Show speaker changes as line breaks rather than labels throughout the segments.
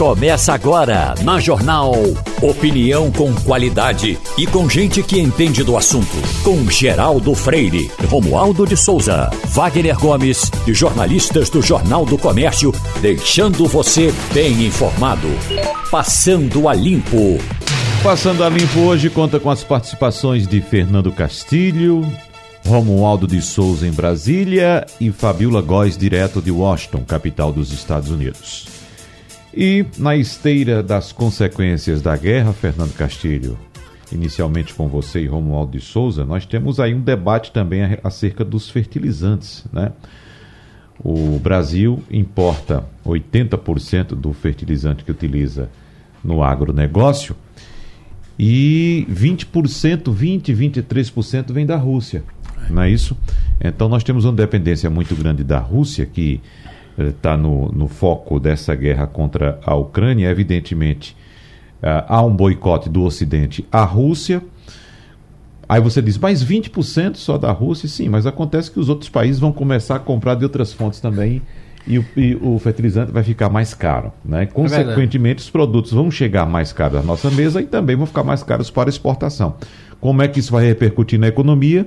Começa agora na Jornal. Opinião com qualidade e com gente que entende do assunto. Com Geraldo Freire, Romualdo de Souza, Wagner Gomes e jornalistas do Jornal do Comércio, deixando você bem informado. Passando a Limpo.
Passando a Limpo hoje conta com as participações de Fernando Castilho, Romualdo de Souza em Brasília e Fabiola Góes, direto de Washington, capital dos Estados Unidos. E na esteira das consequências da guerra, Fernando Castilho, inicialmente com você e Romualdo de Souza, nós temos aí um debate também acerca dos fertilizantes, né? O Brasil importa 80% do fertilizante que utiliza no agronegócio e 20%, 20, 23% vem da Rússia. Não é isso? Então nós temos uma dependência muito grande da Rússia que está no, no foco dessa guerra contra a Ucrânia, evidentemente uh, há um boicote do Ocidente à Rússia. Aí você diz, mas 20% só da Rússia? Sim, mas acontece que os outros países vão começar a comprar de outras fontes também e o, e o fertilizante vai ficar mais caro. Né? É Consequentemente, é os produtos vão chegar mais caros à nossa mesa e também vão ficar mais caros para exportação. Como é que isso vai repercutir na economia?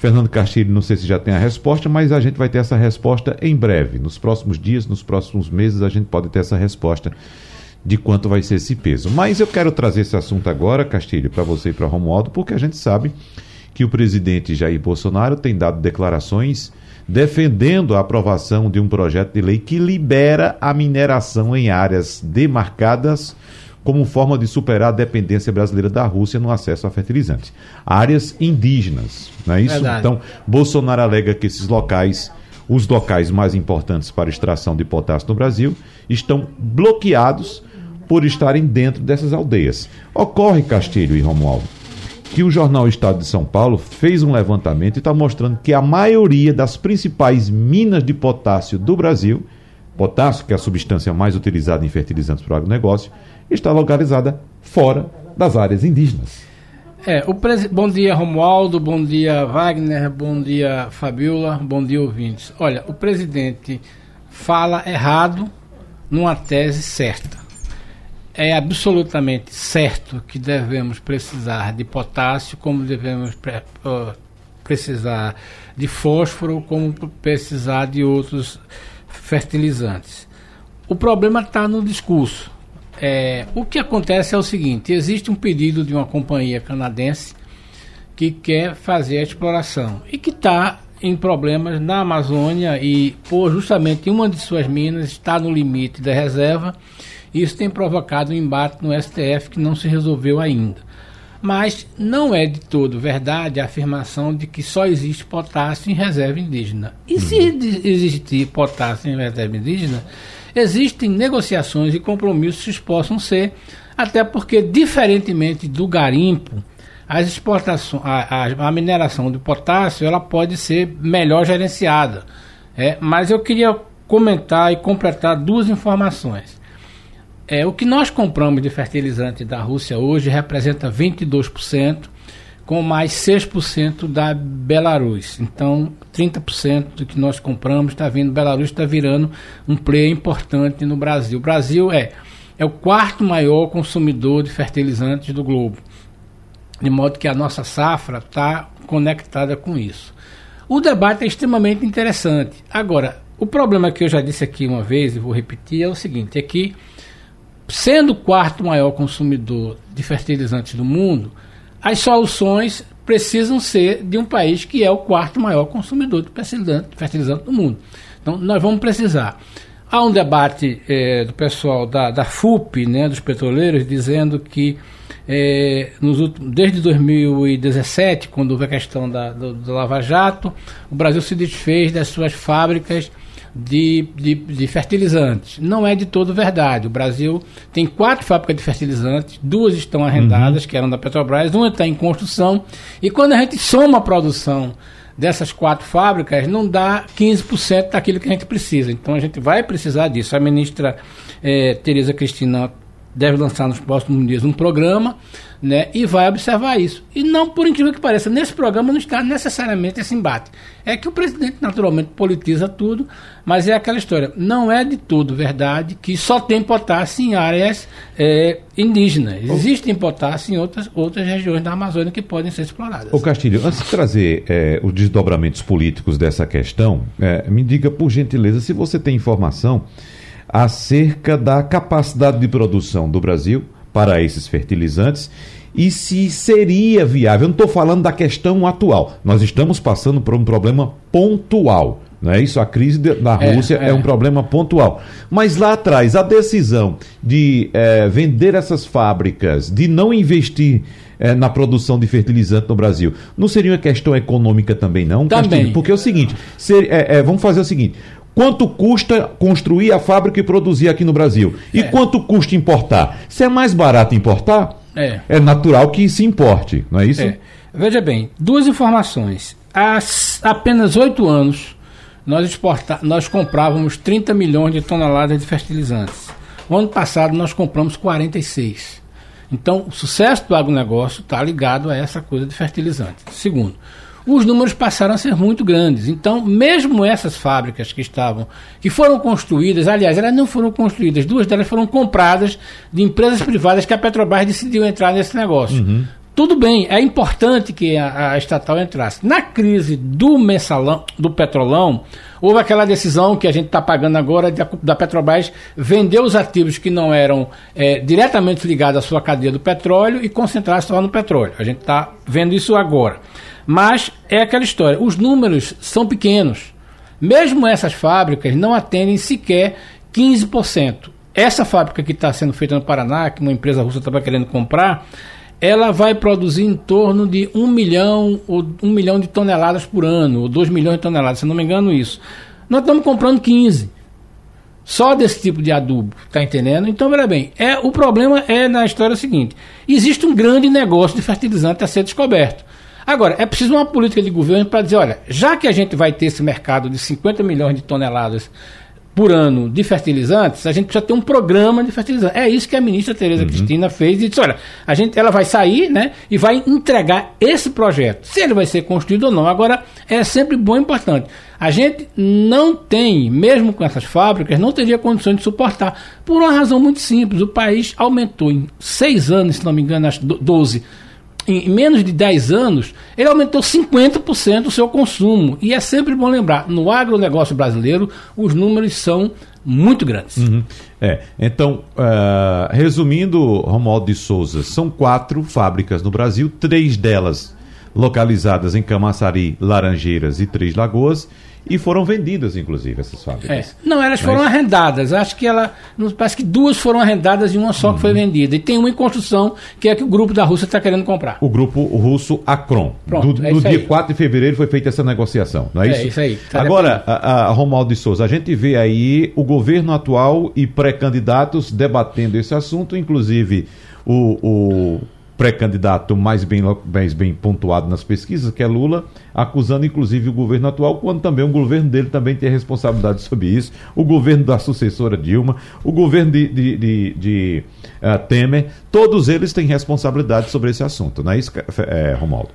Fernando Castilho, não sei se já tem a resposta, mas a gente vai ter essa resposta em breve. Nos próximos dias, nos próximos meses, a gente pode ter essa resposta de quanto vai ser esse peso. Mas eu quero trazer esse assunto agora, Castilho, para você e para Romualdo, porque a gente sabe que o presidente Jair Bolsonaro tem dado declarações defendendo a aprovação de um projeto de lei que libera a mineração em áreas demarcadas como forma de superar a dependência brasileira da Rússia no acesso a fertilizantes. Áreas indígenas, não é isso? Verdade. Então, Bolsonaro alega que esses locais, os locais mais importantes para extração de potássio no Brasil, estão bloqueados por estarem dentro dessas aldeias. Ocorre, Castilho e Romualdo, que o jornal Estado de São Paulo fez um levantamento e está mostrando que a maioria das principais minas de potássio do Brasil, potássio, que é a substância mais utilizada em fertilizantes para o agronegócio, está localizada fora das áreas indígenas.
É, o pres... Bom dia, Romualdo, bom dia, Wagner, bom dia, Fabiola, bom dia, ouvintes. Olha, o presidente fala errado numa tese certa. É absolutamente certo que devemos precisar de potássio, como devemos pre... precisar de fósforo, como precisar de outros fertilizantes. O problema está no discurso. É, o que acontece é o seguinte: existe um pedido de uma companhia canadense que quer fazer a exploração e que está em problemas na Amazônia e por justamente uma de suas minas está no limite da reserva. Isso tem provocado um embate no STF que não se resolveu ainda. Mas não é de todo verdade a afirmação de que só existe potássio em reserva indígena. E uhum. se existir potássio em reserva indígena, existem negociações e compromissos que possam ser, até porque, diferentemente do garimpo, as exportações, a, a, a mineração de potássio ela pode ser melhor gerenciada. É, mas eu queria comentar e completar duas informações. É, o que nós compramos de fertilizante da Rússia hoje representa 22%, com mais 6% da Belarus. Então, 30% do que nós compramos está vindo, Belarus está virando um player importante no Brasil. O Brasil é, é o quarto maior consumidor de fertilizantes do globo. De modo que a nossa safra está conectada com isso. O debate é extremamente interessante. Agora, o problema que eu já disse aqui uma vez e vou repetir é o seguinte: é que, sendo o quarto maior consumidor de fertilizantes do mundo, as soluções precisam ser de um país que é o quarto maior consumidor de fertilizante, fertilizante do mundo. Então, nós vamos precisar. Há um debate é, do pessoal da, da FUP, né, dos petroleiros, dizendo que é, nos últimos, desde 2017, quando houve a questão da, do, do Lava Jato, o Brasil se desfez das suas fábricas de, de, de, fertilizantes. Não é de todo verdade. O Brasil tem quatro fábricas de fertilizantes, duas estão arrendadas, uhum. que eram da Petrobras, uma está em construção. E quando a gente soma a produção dessas quatro fábricas, não dá 15% daquilo que a gente precisa. Então a gente vai precisar disso. A ministra eh, Tereza Cristina deve lançar nos próximos dias um programa né, e vai observar isso. E não, por incrível que pareça, nesse programa não está necessariamente esse embate. É que o presidente naturalmente politiza tudo, mas é aquela história. Não é de tudo verdade que só tem potássio em áreas é, indígenas. Existem potássio em outras, outras regiões da Amazônia que podem ser exploradas.
O Castilho, antes de trazer é, os desdobramentos políticos dessa questão, é, me diga por gentileza se você tem informação acerca da capacidade de produção do Brasil para esses fertilizantes e se seria viável. Eu não estou falando da questão atual. Nós estamos passando por um problema pontual. Não é isso? A crise da é, Rússia é, é. é um problema pontual. Mas lá atrás, a decisão de é, vender essas fábricas, de não investir é, na produção de fertilizante no Brasil, não seria uma questão econômica também, não?
Também. Castilho?
Porque é o seguinte: ser, é, vamos fazer o seguinte: Quanto custa construir a fábrica e produzir aqui no Brasil? E é. quanto custa importar? Se é mais barato importar, é, é natural que se importe, não é isso? É.
Veja bem, duas informações. Há apenas oito anos, nós, exporta... nós comprávamos 30 milhões de toneladas de fertilizantes. O ano passado, nós compramos 46. Então, o sucesso do agronegócio está ligado a essa coisa de fertilizante. Segundo, os números passaram a ser muito grandes. Então, mesmo essas fábricas que estavam, que foram construídas, aliás, elas não foram construídas, duas delas foram compradas de empresas privadas que a Petrobras decidiu entrar nesse negócio. Uhum. Tudo bem, é importante que a, a, estatal entrasse. Na crise do mensalão, do petrolão, houve aquela decisão que a gente está pagando agora de, da Petrobras vender os ativos que não eram é, diretamente ligados à sua cadeia do petróleo e concentrar só no petróleo. A gente está vendo isso agora. Mas é aquela história, os números são pequenos. Mesmo essas fábricas não atendem sequer 15%. Essa fábrica que está sendo feita no Paraná, que uma empresa russa estava querendo comprar, ela vai produzir em torno de 1 milhão ou 1 milhão de toneladas por ano, ou 2 milhões de toneladas, se não me engano isso. Nós estamos comprando 15. Só desse tipo de adubo, tá entendendo? Então, veja bem, é, o problema é na história seguinte: existe um grande negócio de fertilizante a ser descoberto. Agora, é preciso uma política de governo para dizer, olha, já que a gente vai ter esse mercado de 50 milhões de toneladas por ano de fertilizantes, a gente precisa ter um programa de fertilizantes. É isso que a ministra Tereza uhum. Cristina fez e disse, olha, a gente, ela vai sair né, e vai entregar esse projeto, se ele vai ser construído ou não. Agora, é sempre bom e importante. A gente não tem, mesmo com essas fábricas, não teria condições de suportar, por uma razão muito simples. O país aumentou em seis anos, se não me engano, acho 12 em menos de 10 anos, ele aumentou 50% o seu consumo. E é sempre bom lembrar, no agronegócio brasileiro, os números são muito grandes.
Uhum. É, então, uh, resumindo, Romualdo de Souza, são quatro fábricas no Brasil, três delas localizadas em Camaçari, Laranjeiras e Três Lagoas, e foram vendidas, inclusive, essas fábricas.
É. Não, elas foram Mas... arrendadas. Acho que ela. Parece que duas foram arrendadas e uma só uhum. que foi uhum. vendida. E tem uma em construção que é que o grupo da Rússia está querendo comprar.
O grupo russo Acron. Pronto, do, é no dia aí. 4 de fevereiro foi feita essa negociação, não é, é isso?
É isso aí.
Tá Agora, a, a Romualdo de Souza, a gente vê aí o governo atual e pré-candidatos debatendo esse assunto, inclusive o, o pré-candidato mais bem, mais bem pontuado nas pesquisas, que é Lula, acusando inclusive o governo atual, quando também o governo dele também tem responsabilidade sobre isso, o governo da sucessora Dilma, o governo de, de, de, de uh, Temer, todos eles têm responsabilidade sobre esse assunto, não é isso, é, Romualdo?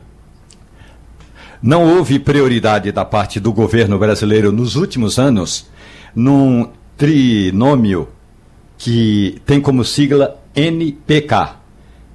Não houve prioridade da parte do governo brasileiro nos últimos anos num trinômio que tem como sigla NPK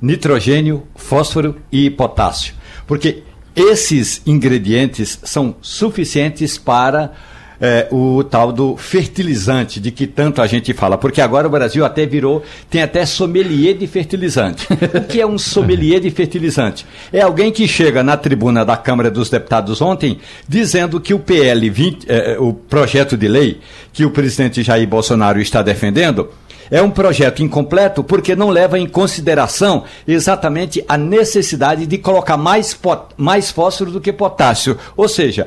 nitrogênio, fósforo e potássio. Porque esses ingredientes são suficientes para é, o tal do fertilizante de que tanto a gente fala, porque agora o Brasil até virou, tem até sommelier de fertilizante. o que é um sommelier de fertilizante? É alguém que chega na tribuna da Câmara dos Deputados ontem dizendo que o PL 20, é, o projeto de lei que o presidente Jair Bolsonaro está defendendo é um projeto incompleto porque não leva em consideração exatamente a necessidade de colocar mais, mais fósforo do que potássio. Ou seja,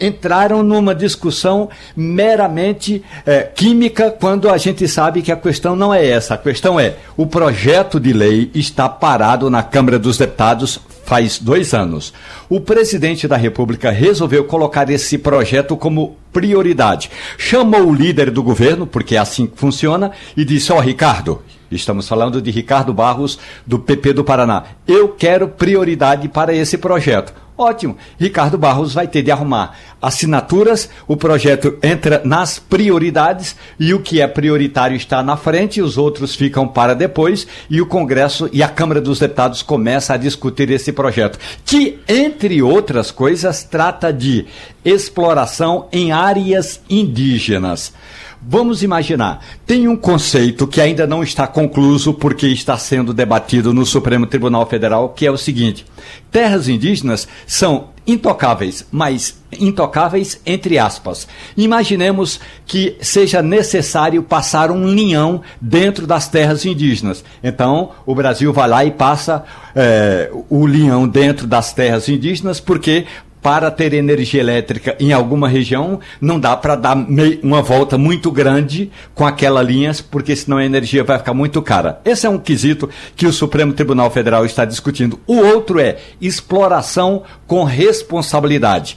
entraram numa discussão meramente é, química quando a gente sabe que a questão não é essa. A questão é: o projeto de lei está parado na Câmara dos Deputados faz dois anos. O presidente da República resolveu colocar esse projeto como prioridade. Chamou o líder do governo, porque é assim que funciona, e disse: Ó, oh, Ricardo, estamos falando de Ricardo Barros, do PP do Paraná, eu quero prioridade para esse projeto. Ótimo. Ricardo Barros vai ter de arrumar assinaturas, o projeto entra nas prioridades e o que é prioritário está na frente, os outros ficam para depois e o Congresso e a Câmara dos Deputados começa a discutir esse projeto, que entre outras coisas trata de exploração em áreas indígenas. Vamos imaginar, tem um conceito que ainda não está concluso porque está sendo debatido no Supremo Tribunal Federal, que é o seguinte: terras indígenas são intocáveis, mas intocáveis entre aspas. Imaginemos que seja necessário passar um linhão dentro das terras indígenas. Então, o Brasil vai lá e passa é, o linhão dentro das terras indígenas, porque para ter energia elétrica em alguma região, não dá para dar uma volta muito grande com aquela linha, porque senão a energia vai ficar muito cara. Esse é um quesito que o Supremo Tribunal Federal está discutindo. O outro é exploração com responsabilidade.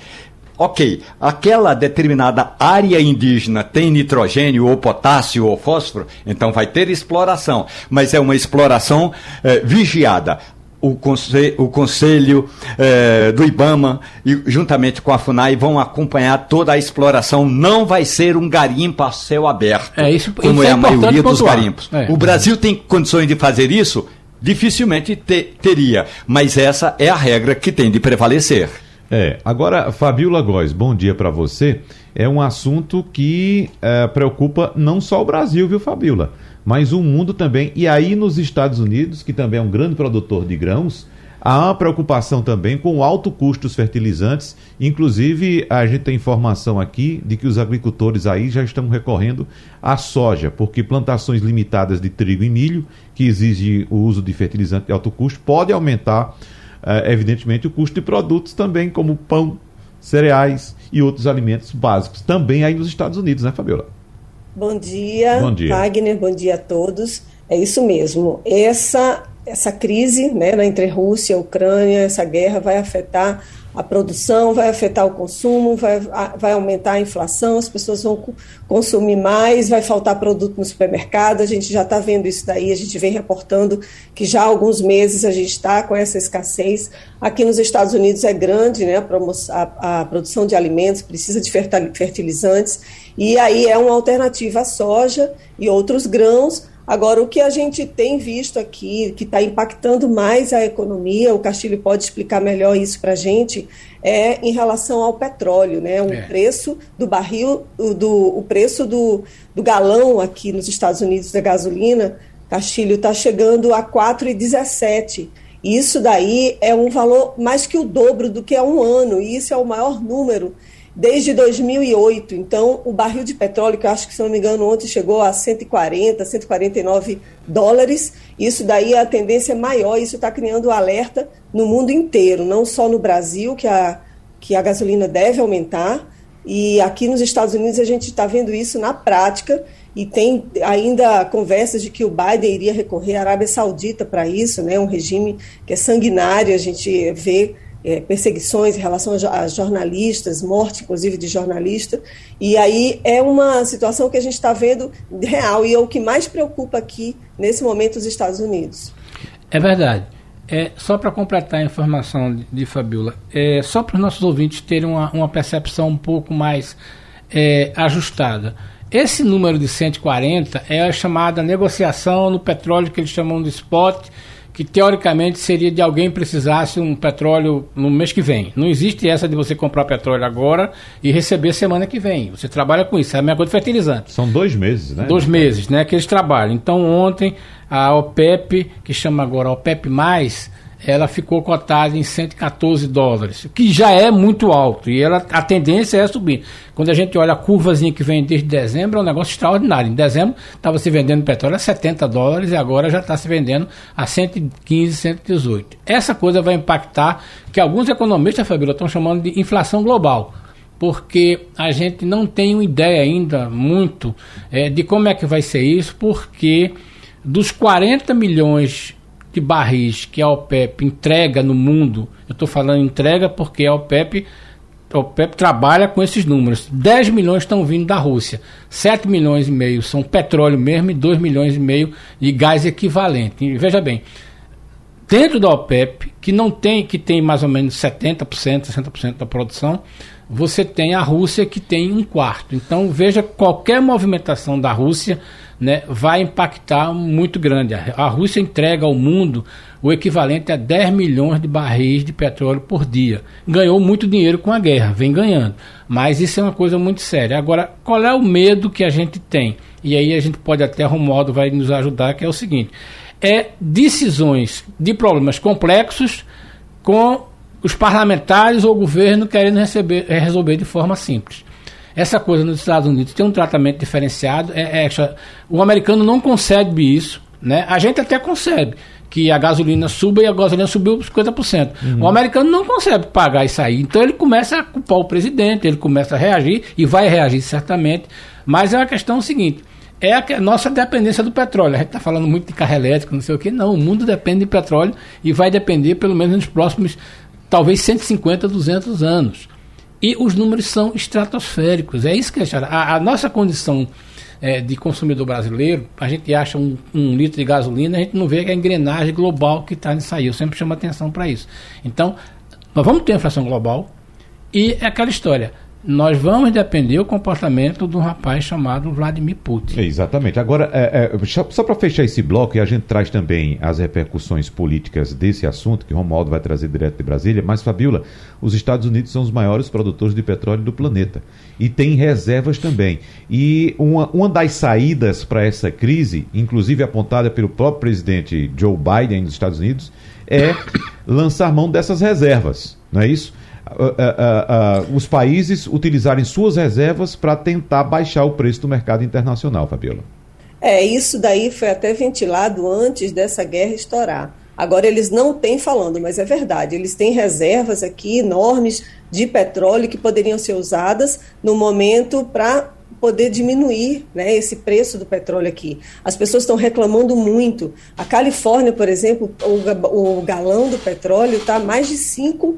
Ok, aquela determinada área indígena tem nitrogênio ou potássio ou fósforo, então vai ter exploração, mas é uma exploração eh, vigiada o, conselho, o conselho eh, do IBAMA e juntamente com a FUNAI vão acompanhar toda a exploração. Não vai ser um garimpo a céu aberto,
é, isso,
como
isso
é, é a maioria dos garimpos. É. O Brasil tem condições de fazer isso? Dificilmente te, teria, mas essa é a regra que tem de prevalecer.
É, agora, Fabiola Góes, bom dia para você. É um assunto que é, preocupa não só o Brasil, viu, Fabiola? Mas o mundo também. E aí nos Estados Unidos, que também é um grande produtor de grãos, há uma preocupação também com o alto custo dos fertilizantes. Inclusive, a gente tem informação aqui de que os agricultores aí já estão recorrendo à soja, porque plantações limitadas de trigo e milho, que exigem o uso de fertilizante de alto custo, pode aumentar, eh, evidentemente, o custo de produtos também, como pão, cereais e outros alimentos básicos, também aí nos Estados Unidos, né, Fabiola?
Bom dia, bom dia, Wagner, bom dia a todos. É isso mesmo. Essa essa crise, né, entre Rússia e Ucrânia, essa guerra vai afetar a produção, vai afetar o consumo, vai, vai aumentar a inflação, as pessoas vão consumir mais, vai faltar produto no supermercado. A gente já está vendo isso daí, a gente vem reportando que já há alguns meses a gente está com essa escassez. Aqui nos Estados Unidos é grande né, a, a, a produção de alimentos, precisa de fertilizantes, e aí é uma alternativa à soja e outros grãos Agora, o que a gente tem visto aqui, que está impactando mais a economia, o Castilho pode explicar melhor isso para a gente, é em relação ao petróleo, né? O é. preço do barril, do, o preço do, do galão aqui nos Estados Unidos da gasolina, Castilho, está chegando a 4,17. Isso daí é um valor mais que o dobro do que há um ano, e isso é o maior número desde 2008. Então, o barril de petróleo, que eu acho que, se não me engano, ontem chegou a 140, 149 dólares. Isso daí a tendência é maior, isso está criando alerta no mundo inteiro, não só no Brasil, que a, que a gasolina deve aumentar, e aqui nos Estados Unidos a gente está vendo isso na prática, e tem ainda conversas de que o Biden iria recorrer à Arábia Saudita para isso, né, um regime que é sanguinário, a gente vê é, perseguições em relação a, jornalistas, morte inclusive de jornalista, e aí é uma situação que a gente está vendo real e é o que mais preocupa aqui nesse momento os Estados Unidos.
É verdade. É, só para completar a informação de, de Fabiola, é, só para os nossos ouvintes terem uma, uma percepção um pouco mais é, ajustada. Esse número de 140 é a chamada negociação no petróleo que eles chamam de spot, que teoricamente seria de alguém precisasse um petróleo no mês que vem. Não existe essa de você comprar petróleo agora e receber semana que vem. Você trabalha com isso. É a mesma coisa de fertilizante.
São dois meses, né?
Dois meses, né? Que eles trabalham. Então ontem a OPEP, que chama agora OPEP+, ela ficou cotada em 114 dólares, que já é muito alto, e ela, a tendência é subir. Quando a gente olha a curvazinha que vem desde dezembro, é um negócio extraordinário. Em dezembro estava se vendendo petróleo a 70 dólares e agora já está se vendendo a 115, 118. Essa coisa vai impactar, que alguns economistas, Fabíola, estão chamando de inflação global porque a gente não tem uma ideia ainda muito é, de como é que vai ser isso, porque dos 40 milhões de barris que a OPEP entrega no mundo, eu estou falando entrega porque a OPEP, a OPEP trabalha com esses números. 10 milhões estão vindo da Rússia, 7 milhões e meio são petróleo mesmo e 2 milhões e meio de gás equivalente. E veja bem, dentro da OPEP, que não tem, que tem mais ou menos 70%, 60% da produção, você tem a Rússia que tem um quarto. Então veja qualquer movimentação da Rússia né, vai impactar muito grande. A Rússia entrega ao mundo o equivalente a 10 milhões de barris de petróleo por dia. Ganhou muito dinheiro com a guerra, vem ganhando. Mas isso é uma coisa muito séria. Agora, qual é o medo que a gente tem? E aí a gente pode até, Romualdo vai nos ajudar, que é o seguinte: é decisões de problemas complexos com os parlamentares ou o governo querendo receber, resolver de forma simples. Essa coisa nos Estados Unidos tem um tratamento diferenciado. É, é, o americano não concebe isso. Né? A gente até concebe que a gasolina suba e a gasolina subiu 50%. Uhum. O americano não consegue pagar isso aí. Então ele começa a culpar o presidente, ele começa a reagir e vai reagir certamente. Mas é a questão seguinte: é a nossa dependência do petróleo. A gente está falando muito de carro elétrico, não sei o que. Não, o mundo depende de petróleo e vai depender pelo menos nos próximos, talvez 150, 200 anos. E os números são estratosféricos. É isso que é a, a nossa condição é, de consumidor brasileiro, a gente acha um, um, litro de gasolina, a gente não vê a engrenagem global que está nisso aí. Eu sempre chamo atenção para isso. Então, nós vamos ter inflação global e é aquela história nós vamos depender do comportamento de um rapaz chamado Vladimir Putin.
exatamente. Agora, é, é, só para fechar esse bloco, e a gente traz também as repercussões políticas desse assunto, que Romualdo vai trazer direto de Brasília, mas, Fabiola, os Estados Unidos são os maiores produtores de petróleo do planeta. E tem reservas também. E uma, uma das saídas para essa crise, inclusive apontada pelo próprio presidente Joe Biden dos Estados Unidos, é lançar mão dessas reservas. Não é isso? Uh, uh, os países utilizarem suas reservas para tentar baixar o preço do mercado internacional, Fabiola.
É, isso daí foi até ventilado antes dessa guerra estourar. Agora eles não têm falando, mas é verdade. Eles têm reservas aqui enormes de petróleo que poderiam ser usadas no momento para poder diminuir né, esse preço do petróleo aqui. As pessoas estão reclamando muito. A Califórnia, por exemplo, o, o galão do petróleo está mais de 5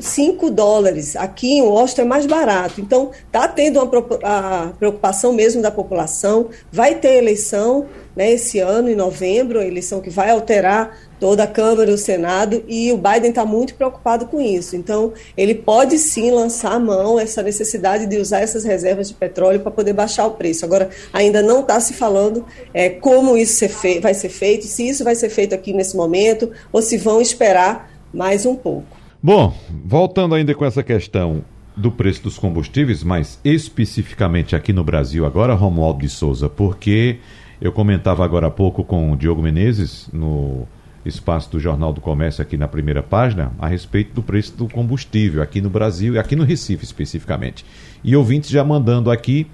5 dólares. Aqui em Washington é mais barato. Então, está tendo uma a preocupação mesmo da população. Vai ter eleição né, esse ano, em novembro, eleição que vai alterar toda a Câmara e o Senado, e o Biden está muito preocupado com isso. Então, ele pode sim lançar a mão essa necessidade de usar essas reservas de petróleo para poder baixar o preço. Agora, ainda não está se falando é, como isso vai ser feito, se isso vai ser feito aqui nesse momento, ou se vão esperar mais um pouco.
Bom, voltando ainda com essa questão do preço dos combustíveis, mas especificamente aqui no Brasil agora, Romualdo de Souza, porque eu comentava agora há pouco com o Diogo Menezes no espaço do Jornal do Comércio aqui na primeira página a respeito do preço do combustível aqui no Brasil e aqui no Recife especificamente. E ouvintes já mandando aqui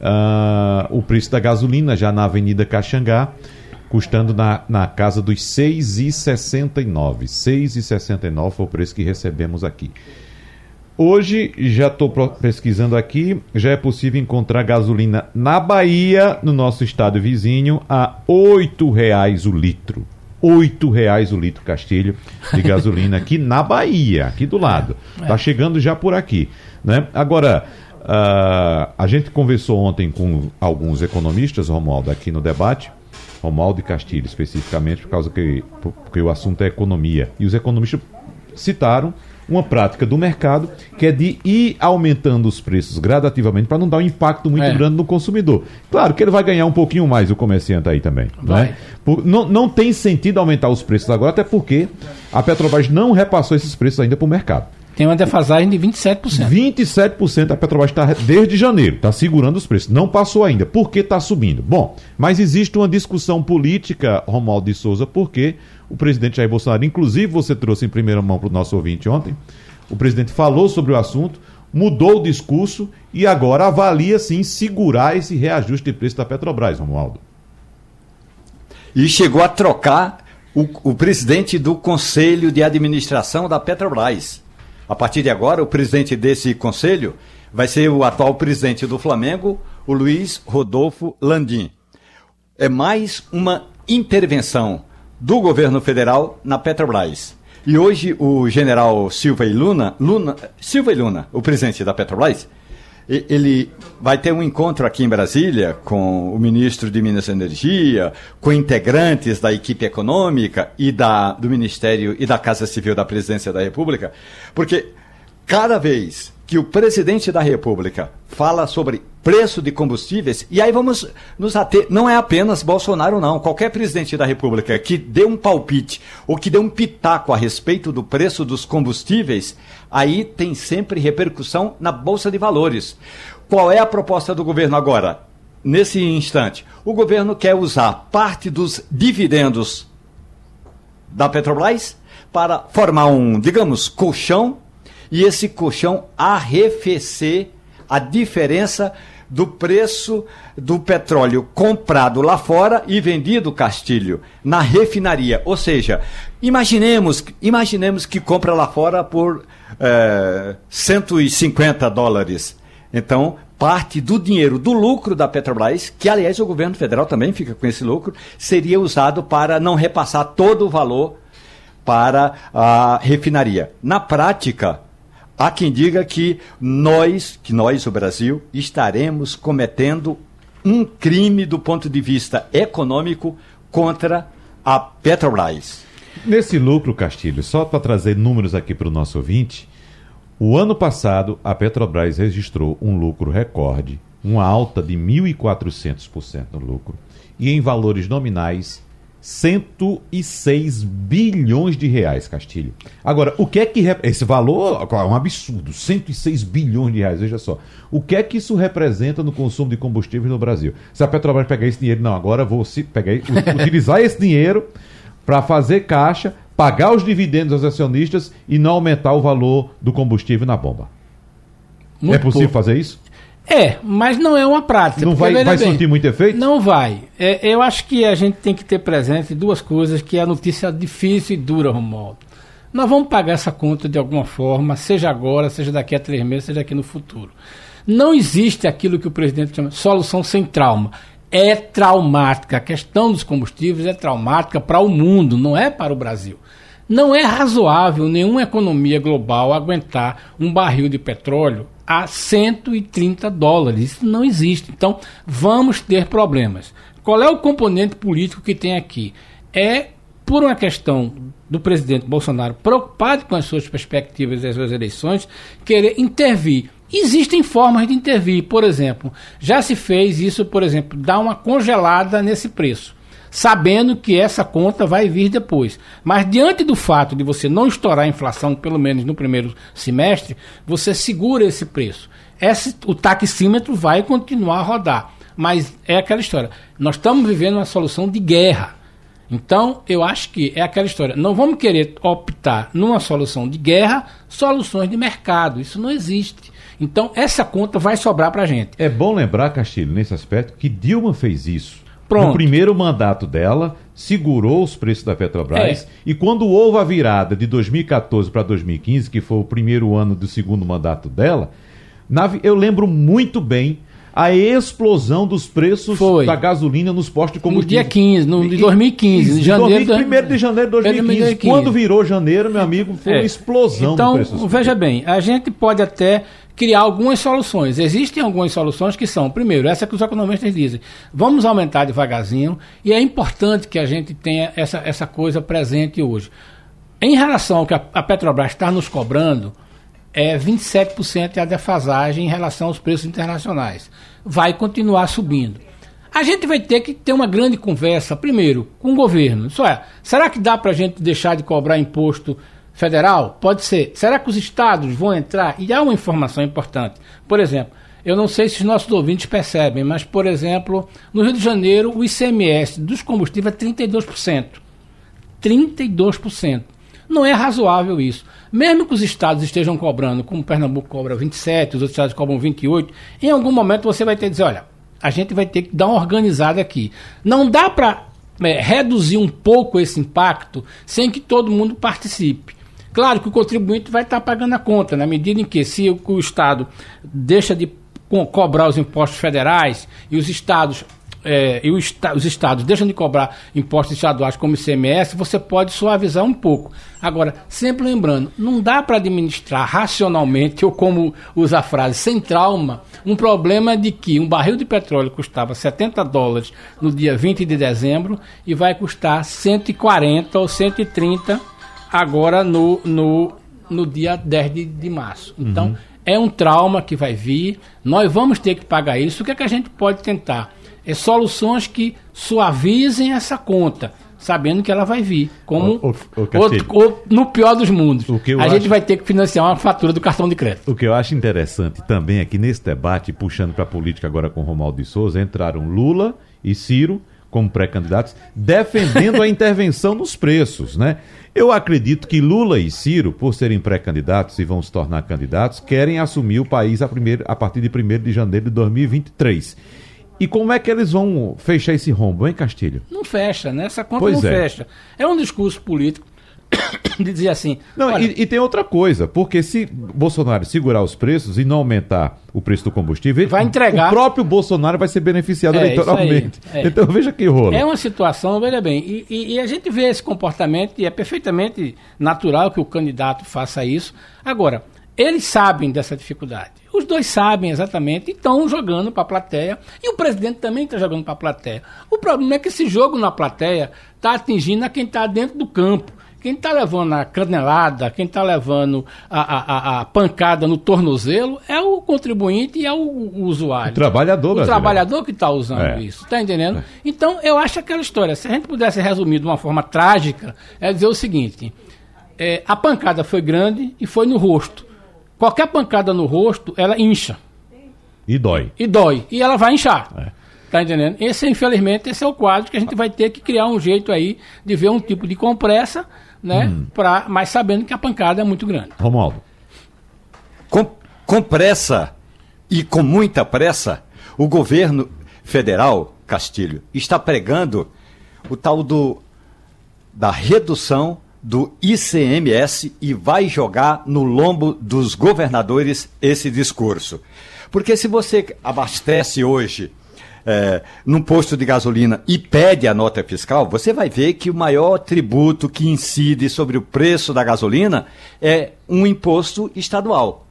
uh, o preço da gasolina já na Avenida Caxangá custando na, na casa dos R$ 6,69. R$ 6,69 foi o preço que recebemos aqui. Hoje, já estou pesquisando aqui, já é possível encontrar gasolina na Bahia, no nosso estado vizinho, a R$ reais o litro. R$ reais o litro Castilho de gasolina aqui na Bahia, aqui do lado. Está é. chegando já por aqui. Né? Agora, uh, a gente conversou ontem com alguns economistas, Romualdo, aqui no debate, Romualdo Castilho, especificamente, por causa que porque o assunto é economia. E os economistas citaram uma prática do mercado que é de ir aumentando os preços gradativamente para não dar um impacto muito é. grande no consumidor. Claro que ele vai ganhar um pouquinho mais o comerciante aí também. Né? Por, não, não tem sentido aumentar os preços agora, até porque a Petrobras não repassou esses preços ainda para o mercado.
Tem uma defasagem de 27%.
27% a Petrobras está desde janeiro, está segurando os preços. Não passou ainda. Por que está subindo? Bom, mas existe uma discussão política, Romualdo de Souza, porque o presidente Jair Bolsonaro, inclusive você trouxe em primeira mão para o nosso ouvinte ontem, o presidente falou sobre o assunto, mudou o discurso e agora avalia sim segurar esse reajuste de preço da Petrobras, Romualdo.
E chegou a trocar o, o presidente do Conselho de Administração da Petrobras. A partir de agora, o presidente desse conselho vai ser o atual presidente do Flamengo, o Luiz Rodolfo Landim. É mais uma intervenção do governo federal na Petrobras. E hoje o general Silva e Luna, Luna, Silva e Luna, o presidente da Petrobras, ele vai ter um encontro aqui em Brasília com o ministro de Minas e Energia, com integrantes da equipe econômica e da, do Ministério e da Casa Civil da Presidência da República, porque cada vez que o presidente da República fala sobre preço de combustíveis, e aí vamos nos ater, não é apenas Bolsonaro, não. Qualquer presidente da República que dê um palpite ou que dê um pitaco a respeito do preço dos combustíveis, aí tem sempre repercussão na Bolsa de Valores. Qual é a proposta do governo agora? Nesse instante, o governo quer usar parte dos dividendos da Petrobras para formar um, digamos, colchão e esse colchão arrefecer a diferença do preço do petróleo comprado lá fora e vendido, Castilho, na refinaria. Ou seja, imaginemos, imaginemos que compra lá fora por é, 150 dólares. Então, parte do dinheiro do lucro da Petrobras, que aliás o governo federal também fica com esse lucro, seria usado para não repassar todo o valor para a refinaria. Na prática, Há quem diga que nós, que nós, o Brasil, estaremos cometendo um crime do ponto de vista econômico contra a Petrobras.
Nesse lucro, Castilho, só para trazer números aqui para o nosso ouvinte, o ano passado a Petrobras registrou um lucro recorde, uma alta de 1.400% no lucro, e em valores nominais 106 bilhões de reais, Castilho. Agora, o que é que. Esse valor é um absurdo, 106 bilhões de reais, veja só. O que é que isso representa no consumo de combustíveis no Brasil? Se a Petrobras pegar esse dinheiro, não, agora vou se pegar, utilizar esse dinheiro para fazer caixa, pagar os dividendos aos acionistas e não aumentar o valor do combustível na bomba. Muito é possível pouco. fazer isso?
É, mas não é uma prática.
Não vai, vai surtir muito efeito?
Não vai. É, eu acho que a gente tem que ter presente duas coisas que é a notícia difícil e dura, Romualdo. Nós vamos pagar essa conta de alguma forma, seja agora, seja daqui a três meses, seja aqui no futuro. Não existe aquilo que o presidente chama de solução sem trauma. É traumática. A questão dos combustíveis é traumática para o mundo, não é para o Brasil. Não é razoável nenhuma economia global aguentar um barril de petróleo a 130 dólares. Isso não existe. Então, vamos ter problemas. Qual é o componente político que tem aqui? É por uma questão do presidente Bolsonaro preocupado com as suas perspectivas das suas eleições, querer intervir. Existem formas de intervir, por exemplo, já se fez isso, por exemplo, dar uma congelada nesse preço sabendo que essa conta vai vir depois. Mas diante do fato de você não estourar a inflação, pelo menos no primeiro semestre, você segura esse preço. Esse, o taxímetro vai continuar a rodar. Mas é aquela história. Nós estamos vivendo uma solução de guerra. Então, eu acho que é aquela história. Não vamos querer optar numa solução de guerra, soluções de mercado. Isso não existe. Então, essa conta vai sobrar para a gente.
É bom lembrar, Castilho, nesse aspecto, que Dilma fez isso Pronto. No primeiro mandato dela, segurou os preços da Petrobras. É. E quando houve a virada de 2014 para 2015, que foi o primeiro ano do segundo mandato dela, na, eu lembro muito bem a explosão dos preços Foi. da gasolina nos postos de combustível.
No dia 15, no, de 2015,
em janeiro. 1 de janeiro de 2015. 2015. Quando virou janeiro, meu amigo, foi é. uma explosão
então, veja bem, a gente pode até criar algumas soluções. Existem algumas soluções que são, primeiro, essa que os economistas dizem, vamos aumentar devagarzinho, e é importante que a gente tenha essa, essa coisa presente hoje. Em relação ao que a, a Petrobras está nos cobrando, é 27% é a defasagem em relação aos preços internacionais. Vai continuar subindo. A gente vai ter que ter uma grande conversa, primeiro, com o governo. Isso é, será que dá para a gente deixar de cobrar imposto federal? Pode ser. Será que os estados vão entrar? E há uma informação importante. Por exemplo, eu não sei se os nossos ouvintes percebem, mas, por exemplo, no Rio de Janeiro, o ICMS dos combustíveis é 32%. 32%. Não é razoável isso. Mesmo que os estados estejam cobrando, como Pernambuco cobra 27, os outros estados cobram 28, em algum momento você vai ter que dizer, olha, a gente vai ter que dar uma organizada aqui. Não dá para é, reduzir um pouco esse impacto sem que todo mundo participe. Claro que o contribuinte vai estar pagando a conta, na medida em que, se o, o Estado deixa de co cobrar os impostos federais e os estados é, e os, os estados deixam de cobrar impostos estaduais como ICMS, você pode suavizar um pouco. Agora, sempre lembrando, não dá para administrar racionalmente, ou como usa a frase, sem trauma, um problema de que um barril de petróleo custava 70 dólares no dia 20 de dezembro e vai custar 140 ou 130 agora no, no, no dia 10 de, de março. Então, uhum. é um trauma que vai vir, nós vamos ter que pagar isso. O que, é que a gente pode tentar? É soluções que suavizem essa conta sabendo que ela vai vir. Como o, o, o outro, ou, no pior dos mundos. a acho... gente vai ter que financiar uma fatura do cartão de crédito.
O que eu acho interessante também é que nesse debate, puxando para a política agora com Romualdo de Souza, entraram Lula e Ciro como pré-candidatos, defendendo a intervenção nos preços, né? Eu acredito que Lula e Ciro, por serem pré-candidatos e vão se tornar candidatos, querem assumir o país a, primeiro, a partir de 1 de janeiro de 2023. E como é que eles vão fechar esse rombo, hein, Castilho?
Não fecha, né? Essa conta pois não é. fecha. É um discurso político de dizer assim.
Não, olha... e, e, tem outra coisa, porque se Bolsonaro segurar os preços e não aumentar o preço do combustível,
vai entregar.
O próprio Bolsonaro vai ser beneficiado é, eleitoralmente. Aí, é. Então veja que rola.
É uma situação, veja bem, e, e, e, a gente vê esse comportamento e é perfeitamente natural que o candidato faça isso. Agora, eles sabem dessa dificuldade. Os dois sabem exatamente e estão jogando para a plateia. E o presidente também está jogando para a plateia. O problema é que esse jogo na plateia está atingindo a quem está dentro do campo. Quem está levando a canelada, quem está levando a, a, a, pancada no tornozelo é o contribuinte e é o, o usuário. O
trabalhador,
O trabalhador que está usando é. isso. Está entendendo? É. Então, eu acho aquela história. Se a gente pudesse resumir de uma forma trágica, é dizer o seguinte: é, a pancada foi grande e foi no rosto. Qualquer pancada no rosto, ela incha.
E dói.
E dói. E ela vai inchar. É. Tá entendendo? Esse, infelizmente, esse é o quadro que a gente vai ter que criar um jeito aí de ver um tipo de compressa, né? Hum. Pra, mas sabendo que a pancada é muito grande.
Romualdo.
Com, com pressa e com muita pressa, o governo federal, Castilho, está pregando o tal do da redução do ICMS e vai jogar no lombo dos governadores esse discurso. Porque se você abastece hoje é, num posto de gasolina e pede a nota fiscal, você vai ver que o maior tributo que incide sobre o preço da gasolina é um imposto estadual.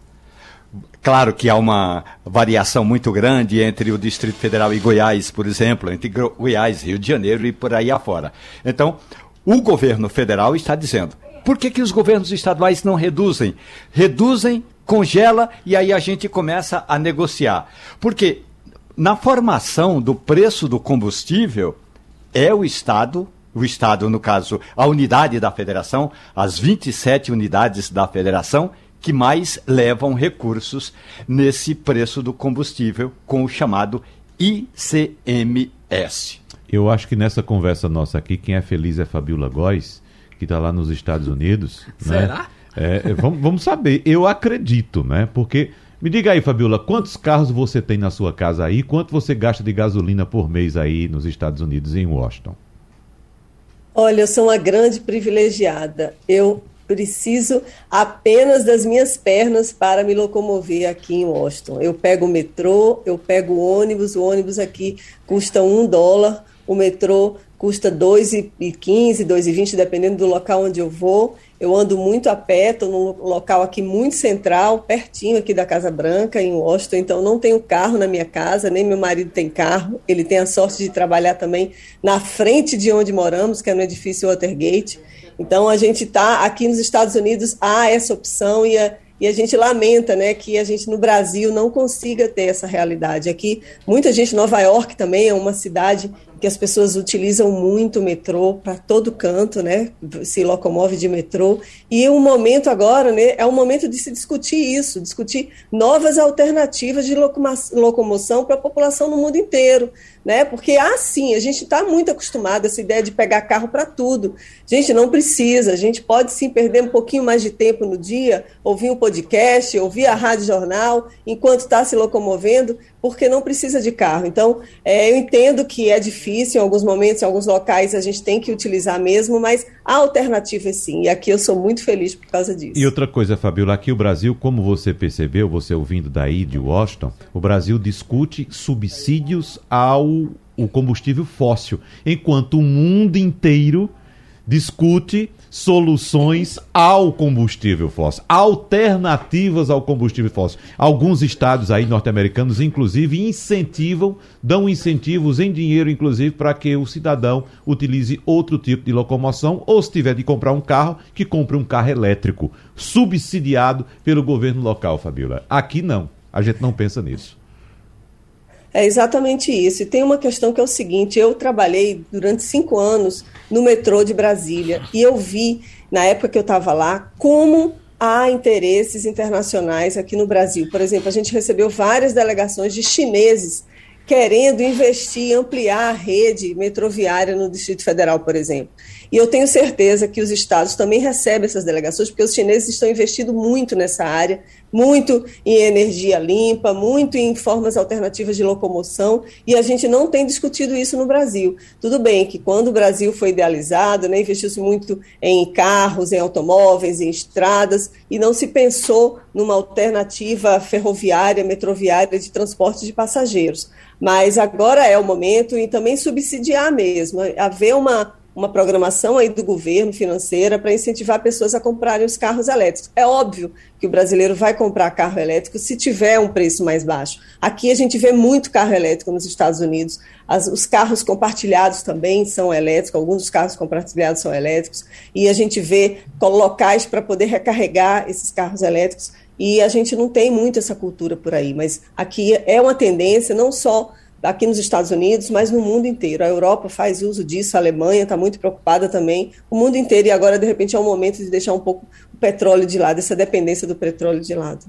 Claro que há uma variação muito grande entre o Distrito Federal e Goiás, por exemplo, entre Goiás, Rio de Janeiro e por aí afora. Então, o governo federal está dizendo: por que, que os governos estaduais não reduzem? Reduzem, congela e aí a gente começa a negociar. Porque na formação do preço do combustível é o Estado o Estado, no caso, a unidade da federação, as 27 unidades da federação, que mais levam recursos nesse preço do combustível, com o chamado ICMS.
Eu acho que nessa conversa nossa aqui, quem é feliz é Fabiola Góes, que está lá nos Estados Unidos. Né? Será? Né? É, vamos, vamos saber. Eu acredito, né? Porque. Me diga aí, Fabiola, quantos carros você tem na sua casa aí? Quanto você gasta de gasolina por mês aí nos Estados Unidos, em Washington?
Olha, eu sou uma grande privilegiada. Eu preciso apenas das minhas pernas para me locomover aqui em Washington. Eu pego o metrô, eu pego o ônibus, o ônibus aqui custa um dólar o metrô custa R$ 2,15, R$ 2,20, dependendo do local onde eu vou. Eu ando muito a pé, estou num local aqui muito central, pertinho aqui da Casa Branca, em Washington, então não tenho carro na minha casa, nem meu marido tem carro. Ele tem a sorte de trabalhar também na frente de onde moramos, que é no edifício Watergate. Então a gente está aqui nos Estados Unidos, há essa opção e a, e a gente lamenta né, que a gente no Brasil não consiga ter essa realidade. Aqui, muita gente, Nova York também é uma cidade que as pessoas utilizam muito o metrô para todo canto, né? Se locomove de metrô. E o momento agora, né, é o momento de se discutir isso, discutir novas alternativas de locomoção para a população no mundo inteiro, né? Porque assim, a gente está muito acostumado a essa ideia de pegar carro para tudo. Gente, não precisa. A gente pode sim perder um pouquinho mais de tempo no dia, ouvir um podcast, ouvir a rádio jornal enquanto está se locomovendo, porque não precisa de carro. Então, é, eu entendo que é difícil em alguns momentos, em alguns locais a gente tem que utilizar mesmo, mas a alternativa é sim. E aqui eu sou muito feliz por causa disso.
E outra coisa, Fabiola, aqui o Brasil, como você percebeu, você ouvindo daí de Washington, o Brasil discute subsídios ao o combustível fóssil, enquanto o mundo inteiro discute soluções ao combustível fóssil, alternativas ao combustível fóssil. Alguns estados aí norte-americanos, inclusive, incentivam, dão incentivos em dinheiro, inclusive, para que o cidadão utilize outro tipo de locomoção, ou se tiver de comprar um carro, que compre um carro elétrico, subsidiado pelo governo local, Fabiola. Aqui não, a gente não pensa nisso.
É exatamente isso. E tem uma questão que é o seguinte: eu trabalhei durante cinco anos no metrô de Brasília e eu vi, na época que eu estava lá, como há interesses internacionais aqui no Brasil. Por exemplo, a gente recebeu várias delegações de chineses querendo investir, ampliar a rede metroviária no Distrito Federal, por exemplo. E eu tenho certeza que os estados também recebem essas delegações, porque os chineses estão investindo muito nessa área, muito em energia limpa, muito em formas alternativas de locomoção, e a gente não tem discutido isso no Brasil. Tudo bem que quando o Brasil foi idealizado, né, investiu-se muito em carros, em automóveis, em estradas, e não se pensou numa alternativa ferroviária, metroviária de transporte de passageiros. Mas agora é o momento e também subsidiar mesmo, haver uma, uma programação aí do governo financeira para incentivar pessoas a comprarem os carros elétricos. É óbvio que o brasileiro vai comprar carro elétrico se tiver um preço mais baixo. Aqui a gente vê muito carro elétrico nos Estados Unidos. As, os carros compartilhados também são elétricos, alguns dos carros compartilhados são elétricos, e a gente vê locais para poder recarregar esses carros elétricos e a gente não tem muito essa cultura por aí, mas aqui é uma tendência, não só aqui nos Estados Unidos, mas no mundo inteiro. A Europa faz uso disso, a Alemanha está muito preocupada também, o mundo inteiro, e agora, de repente, é o momento de deixar um pouco o petróleo de lado, essa dependência do petróleo de lado.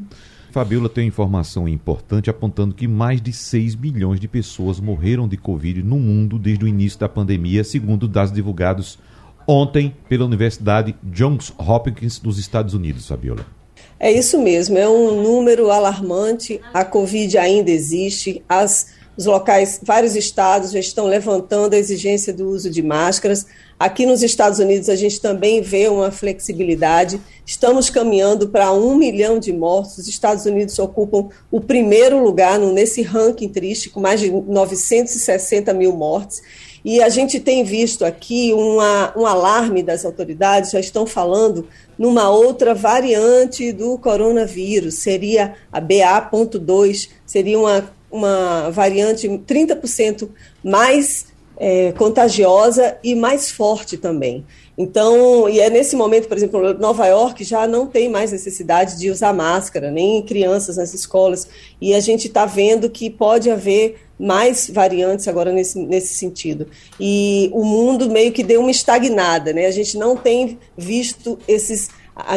Fabiola tem informação importante apontando que mais de 6 milhões de pessoas morreram de Covid no mundo desde o início da pandemia, segundo dados divulgados ontem pela Universidade Johns Hopkins dos Estados Unidos, Fabiola.
É isso mesmo, é um número alarmante. A Covid ainda existe, as, os locais, vários estados já estão levantando a exigência do uso de máscaras. Aqui nos Estados Unidos a gente também vê uma flexibilidade. Estamos caminhando para um milhão de mortos. Os Estados Unidos ocupam o primeiro lugar nesse ranking triste, com mais de 960 mil mortes. E a gente tem visto aqui uma, um alarme das autoridades, já estão falando numa outra variante do coronavírus, seria a BA.2, seria uma, uma variante 30% mais é, contagiosa e mais forte também. Então, e é nesse momento, por exemplo, Nova York já não tem mais necessidade de usar máscara, nem crianças nas escolas, e a gente está vendo que pode haver mais variantes agora nesse, nesse sentido. E o mundo meio que deu uma estagnada, né? A gente não tem visto esses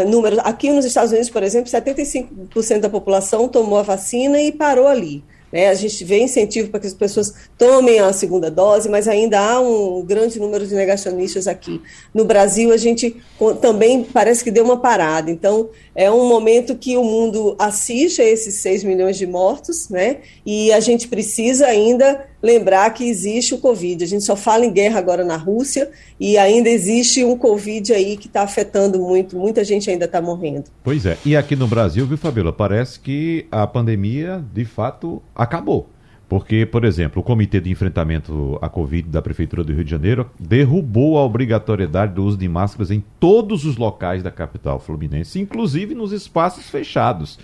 números. Aqui nos Estados Unidos, por exemplo, 75% da população tomou a vacina e parou ali. Né? A gente vê incentivo para que as pessoas tomem a segunda dose, mas ainda há um grande número de negacionistas aqui. No Brasil, a gente também parece que deu uma parada. Então, é um momento que o mundo assiste a esses 6 milhões de mortos, né? E a gente precisa ainda lembrar que existe o Covid. A gente só fala em guerra agora na Rússia e ainda existe um Covid aí que está afetando muito, muita gente ainda está morrendo.
Pois é. E aqui no Brasil, viu, Fabíola, parece que a pandemia de fato acabou. Porque, por exemplo, o Comitê de Enfrentamento à Covid da Prefeitura do Rio de Janeiro derrubou a obrigatoriedade do uso de máscaras em todos os locais da capital fluminense, inclusive nos espaços fechados.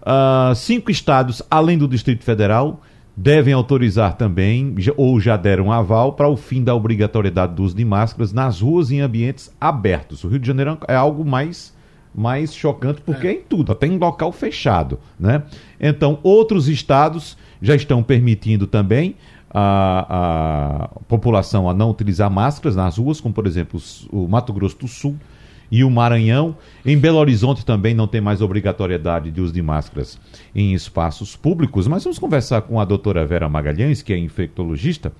Uh, cinco estados, além do Distrito Federal, devem autorizar também, ou já deram aval, para o fim da obrigatoriedade do uso de máscaras nas ruas e em ambientes abertos. O Rio de Janeiro é algo mais mais chocante porque é, é em tudo, até em local fechado, né? Então, outros estados já estão permitindo também a, a população a não utilizar máscaras nas ruas, como por exemplo o Mato Grosso do Sul e o Maranhão. Em Belo Horizonte também não tem mais obrigatoriedade de uso de máscaras em espaços públicos. Mas vamos conversar com a doutora Vera Magalhães, que é infectologista,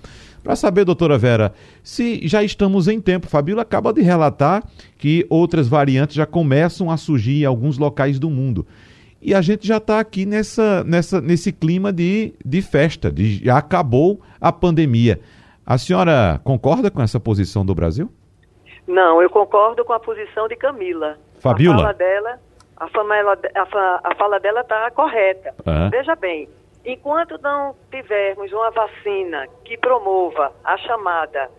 para saber, doutora Vera, se já estamos em tempo. Fabíola acaba de relatar que outras variantes já começam a surgir em alguns locais do mundo. E a gente já está aqui nessa, nessa, nesse clima de, de festa, de, já acabou a pandemia. A senhora concorda com essa posição do Brasil?
Não, eu concordo com a posição de Camila.
Fabiola?
A fala dela, a fala, a fala dela está correta. Veja bem, enquanto não tivermos uma vacina que promova a chamada